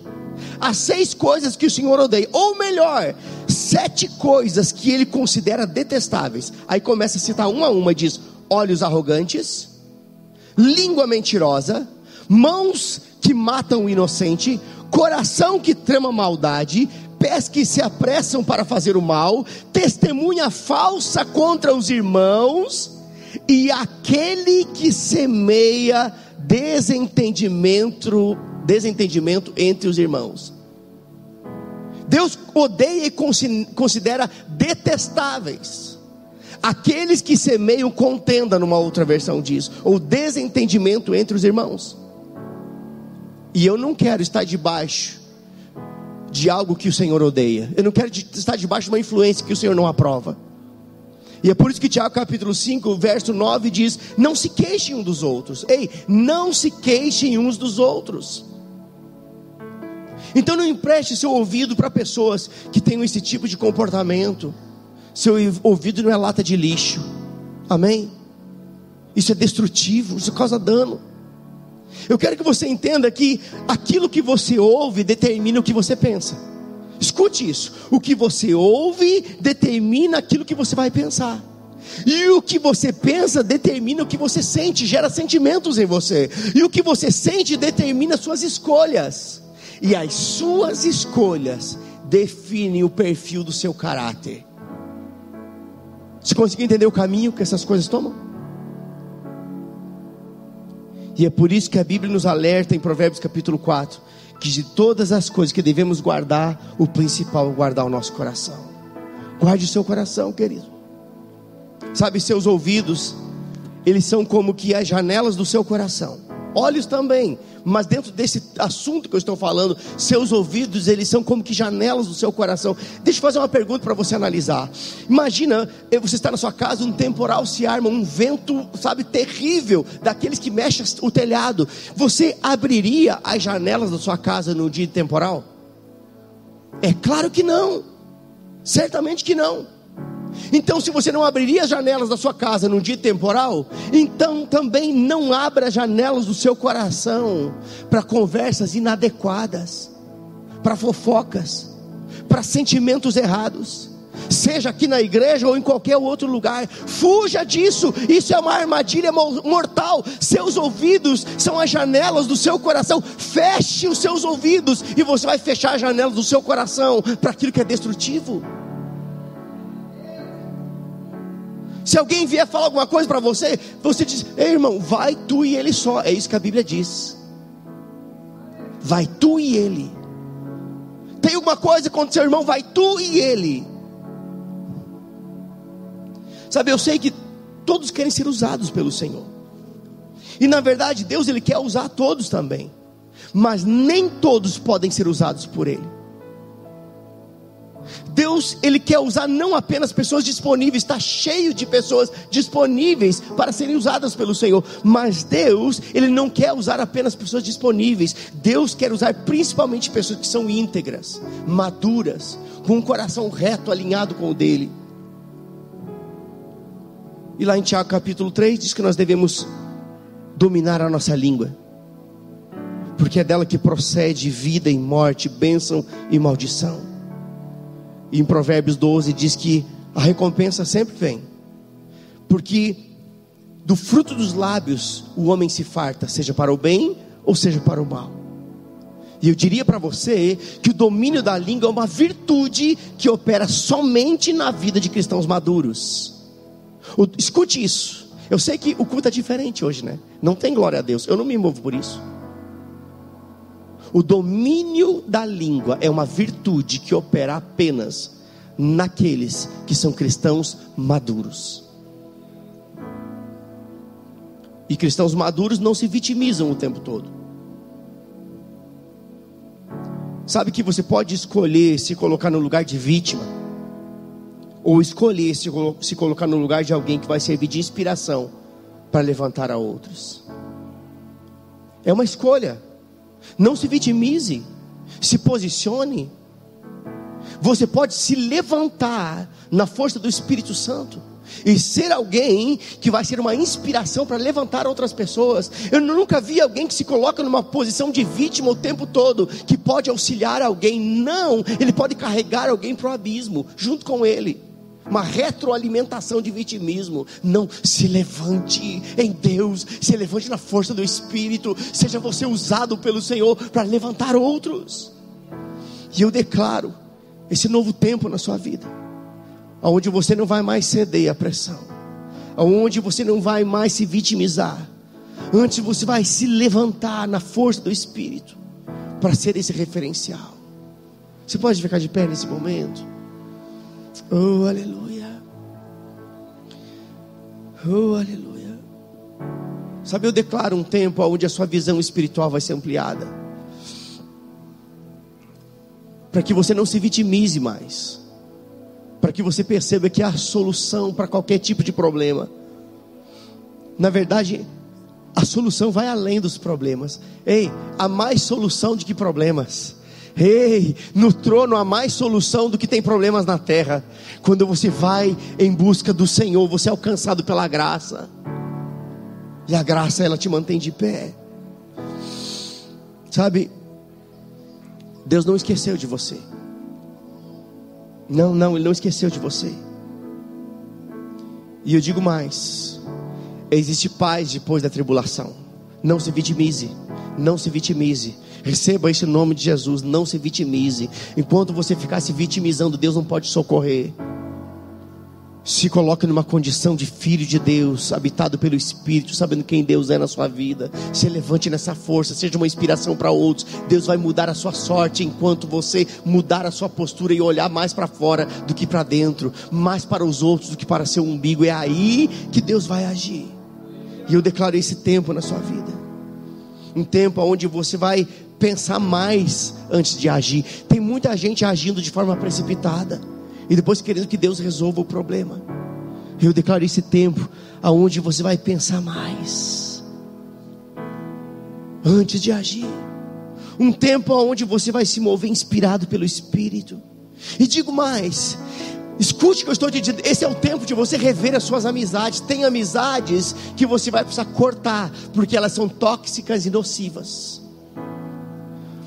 Há seis coisas que o Senhor odeia, ou melhor, sete coisas que ele considera detestáveis. Aí começa a citar uma a uma, diz: olhos arrogantes, língua mentirosa, mãos que matam o inocente, coração que trama maldade, pés que se apressam para fazer o mal, testemunha falsa contra os irmãos, e aquele que semeia desentendimento, desentendimento entre os irmãos. Deus odeia e considera detestáveis aqueles que semeiam contenda, numa outra versão diz, ou desentendimento entre os irmãos. E eu não quero estar debaixo de algo que o Senhor odeia. Eu não quero estar debaixo de uma influência que o Senhor não aprova. E é por isso que Tiago capítulo 5, verso 9 diz: Não se queixem uns dos outros. Ei, não se queixem uns dos outros. Então não empreste seu ouvido para pessoas que tenham esse tipo de comportamento. Seu ouvido não é lata de lixo. Amém? Isso é destrutivo, isso causa dano. Eu quero que você entenda que aquilo que você ouve determina o que você pensa. Escute isso. O que você ouve determina aquilo que você vai pensar. E o que você pensa determina o que você sente, gera sentimentos em você. E o que você sente determina suas escolhas. E as suas escolhas definem o perfil do seu caráter. Você conseguiu entender o caminho que essas coisas tomam? E é por isso que a Bíblia nos alerta em Provérbios capítulo 4, que de todas as coisas que devemos guardar, o principal é guardar o nosso coração. Guarde o seu coração, querido. Sabe, seus ouvidos, eles são como que as janelas do seu coração. Olhos também, mas dentro desse assunto que eu estou falando, seus ouvidos, eles são como que janelas do seu coração. Deixa eu fazer uma pergunta para você analisar. Imagina, eh, você está na sua casa, um temporal se arma, um vento, sabe, terrível, daqueles que mexem o telhado. Você abriria as janelas da sua casa no dia temporal? É claro que não. Certamente que não. Então, se você não abriria as janelas da sua casa num dia temporal, então também não abra as janelas do seu coração para conversas inadequadas, para fofocas, para sentimentos errados. Seja aqui na igreja ou em qualquer outro lugar, fuja disso. Isso é uma armadilha mortal. Seus ouvidos são as janelas do seu coração. Feche os seus ouvidos e você vai fechar as janelas do seu coração para aquilo que é destrutivo. Se alguém vier falar alguma coisa para você, você diz: Ei, irmão, vai tu e ele só. É isso que a Bíblia diz. Vai tu e ele. Tem alguma coisa contra seu irmão, vai tu e ele. Sabe, eu sei que todos querem ser usados pelo Senhor. E na verdade, Deus ele quer usar todos também. Mas nem todos podem ser usados por ele. Deus, Ele quer usar não apenas pessoas disponíveis, está cheio de pessoas disponíveis para serem usadas pelo Senhor, mas Deus, Ele não quer usar apenas pessoas disponíveis, Deus quer usar principalmente pessoas que são íntegras, maduras, com um coração reto, alinhado com o dele. E lá em Tiago capítulo 3 diz que nós devemos dominar a nossa língua, porque é dela que procede vida e morte, bênção e maldição. Em Provérbios 12 diz que a recompensa sempre vem, porque do fruto dos lábios o homem se farta, seja para o bem ou seja para o mal. E eu diria para você que o domínio da língua é uma virtude que opera somente na vida de cristãos maduros. O, escute isso. Eu sei que o culto é diferente hoje, né? Não tem glória a Deus. Eu não me movo por isso. O domínio da língua é uma virtude que opera apenas naqueles que são cristãos maduros. E cristãos maduros não se vitimizam o tempo todo. Sabe que você pode escolher se colocar no lugar de vítima, ou escolher se, se colocar no lugar de alguém que vai servir de inspiração para levantar a outros. É uma escolha. Não se vitimize, se posicione. Você pode se levantar na força do Espírito Santo e ser alguém que vai ser uma inspiração para levantar outras pessoas. Eu nunca vi alguém que se coloca numa posição de vítima o tempo todo, que pode auxiliar alguém. Não, ele pode carregar alguém para o abismo, junto com ele. Uma retroalimentação de vitimismo. Não, se levante em Deus, se levante na força do Espírito, seja você usado pelo Senhor para levantar outros. E eu declaro esse novo tempo na sua vida onde você não vai mais ceder à pressão, onde você não vai mais se vitimizar, antes você vai se levantar na força do Espírito para ser esse referencial. Você pode ficar de pé nesse momento? Oh, aleluia! Oh, aleluia! Sabe, eu declaro um tempo onde a sua visão espiritual vai ser ampliada. Para que você não se vitimize mais para que você perceba que há solução para qualquer tipo de problema. Na verdade, a solução vai além dos problemas. Ei, há mais solução do que problemas. Ei, no trono há mais solução do que tem problemas na terra. Quando você vai em busca do Senhor, você é alcançado pela graça. E a graça ela te mantém de pé. Sabe? Deus não esqueceu de você. Não, não, Ele não esqueceu de você. E eu digo mais: existe paz depois da tribulação. Não se vitimize, não se vitimize. Receba esse nome de Jesus, não se vitimize. Enquanto você ficar se vitimizando, Deus não pode socorrer se coloque numa condição de filho de Deus, habitado pelo Espírito, sabendo quem Deus é na sua vida. Se levante nessa força, seja uma inspiração para outros. Deus vai mudar a sua sorte enquanto você mudar a sua postura e olhar mais para fora do que para dentro, mais para os outros do que para seu umbigo. É aí que Deus vai agir. E eu declaro esse tempo na sua vida. Um tempo onde você vai pensar mais antes de agir. Tem muita gente agindo de forma precipitada e depois querendo que Deus resolva o problema. Eu declaro esse tempo aonde você vai pensar mais antes de agir. Um tempo onde você vai se mover inspirado pelo Espírito. E digo mais, Escute o que eu estou te dizendo. Esse é o tempo de você rever as suas amizades. Tem amizades que você vai precisar cortar, porque elas são tóxicas e nocivas.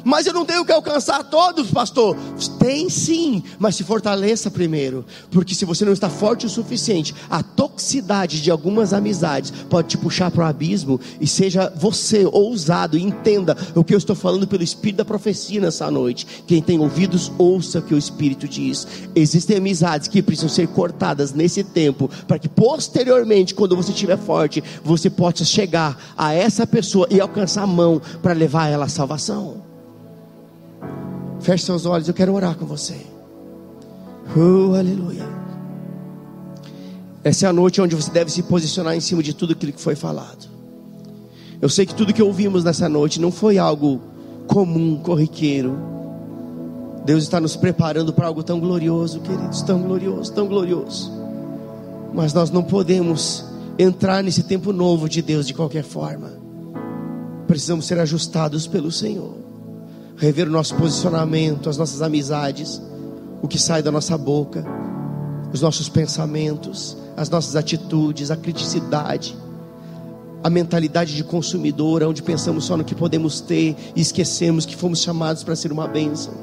Mas eu não tenho que alcançar todos, pastor. Tem sim, mas se fortaleça primeiro. Porque se você não está forte o suficiente, a toxicidade de algumas amizades pode te puxar para o abismo. E seja você ousado entenda o que eu estou falando pelo Espírito da profecia nessa noite. Quem tem ouvidos, ouça o que o Espírito diz. Existem amizades que precisam ser cortadas nesse tempo, para que posteriormente, quando você estiver forte, você possa chegar a essa pessoa e alcançar a mão para levar ela à salvação. Feche seus olhos, eu quero orar com você. Oh, aleluia. Essa é a noite onde você deve se posicionar em cima de tudo aquilo que foi falado. Eu sei que tudo que ouvimos nessa noite não foi algo comum, corriqueiro. Deus está nos preparando para algo tão glorioso, queridos, tão glorioso, tão glorioso. Mas nós não podemos entrar nesse tempo novo de Deus de qualquer forma. Precisamos ser ajustados pelo Senhor rever o nosso posicionamento, as nossas amizades, o que sai da nossa boca, os nossos pensamentos, as nossas atitudes, a criticidade, a mentalidade de consumidor, onde pensamos só no que podemos ter e esquecemos que fomos chamados para ser uma bênção.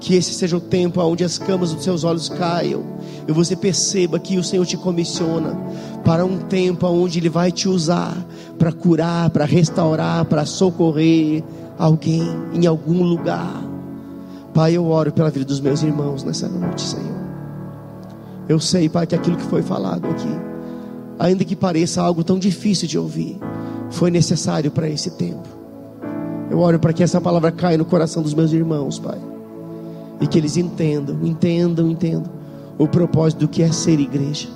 Que esse seja o tempo onde as camas dos seus olhos caiam e você perceba que o Senhor te comissiona para um tempo onde Ele vai te usar para curar, para restaurar, para socorrer alguém em algum lugar. Pai, eu oro pela vida dos meus irmãos nessa noite, Senhor. Eu sei, Pai, que aquilo que foi falado aqui, ainda que pareça algo tão difícil de ouvir, foi necessário para esse tempo. Eu oro para que essa palavra caia no coração dos meus irmãos, Pai, e que eles entendam, entendam, entendam o propósito do que é ser igreja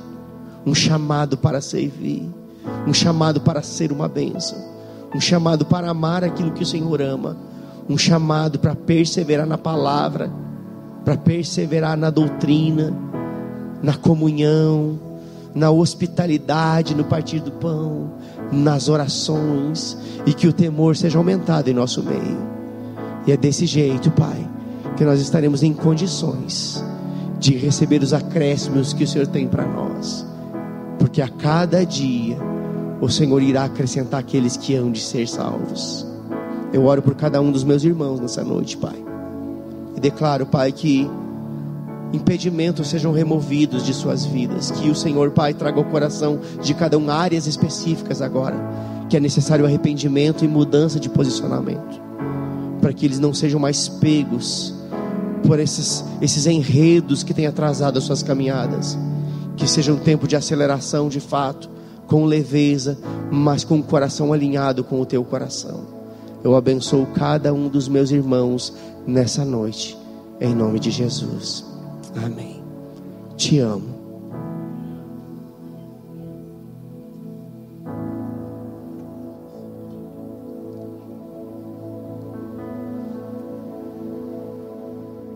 um chamado para servir, um chamado para ser uma bênção, um chamado para amar aquilo que o Senhor ama, um chamado para perseverar na palavra, para perseverar na doutrina, na comunhão, na hospitalidade, no partir do pão, nas orações, e que o temor seja aumentado em nosso meio. E é desse jeito, Pai, que nós estaremos em condições de receber os acréscimos que o Senhor tem para nós, porque a cada dia o Senhor irá acrescentar aqueles que hão de ser salvos. Eu oro por cada um dos meus irmãos nessa noite, Pai, e declaro, Pai, que impedimentos sejam removidos de suas vidas, que o Senhor, Pai, traga ao coração de cada um áreas específicas agora, que é necessário arrependimento e mudança de posicionamento, para que eles não sejam mais pegos por esses, esses enredos que têm atrasado as suas caminhadas. Que seja um tempo de aceleração de fato, com leveza, mas com o coração alinhado com o teu coração. Eu abençoo cada um dos meus irmãos nessa noite, em nome de Jesus. Amém. Te amo.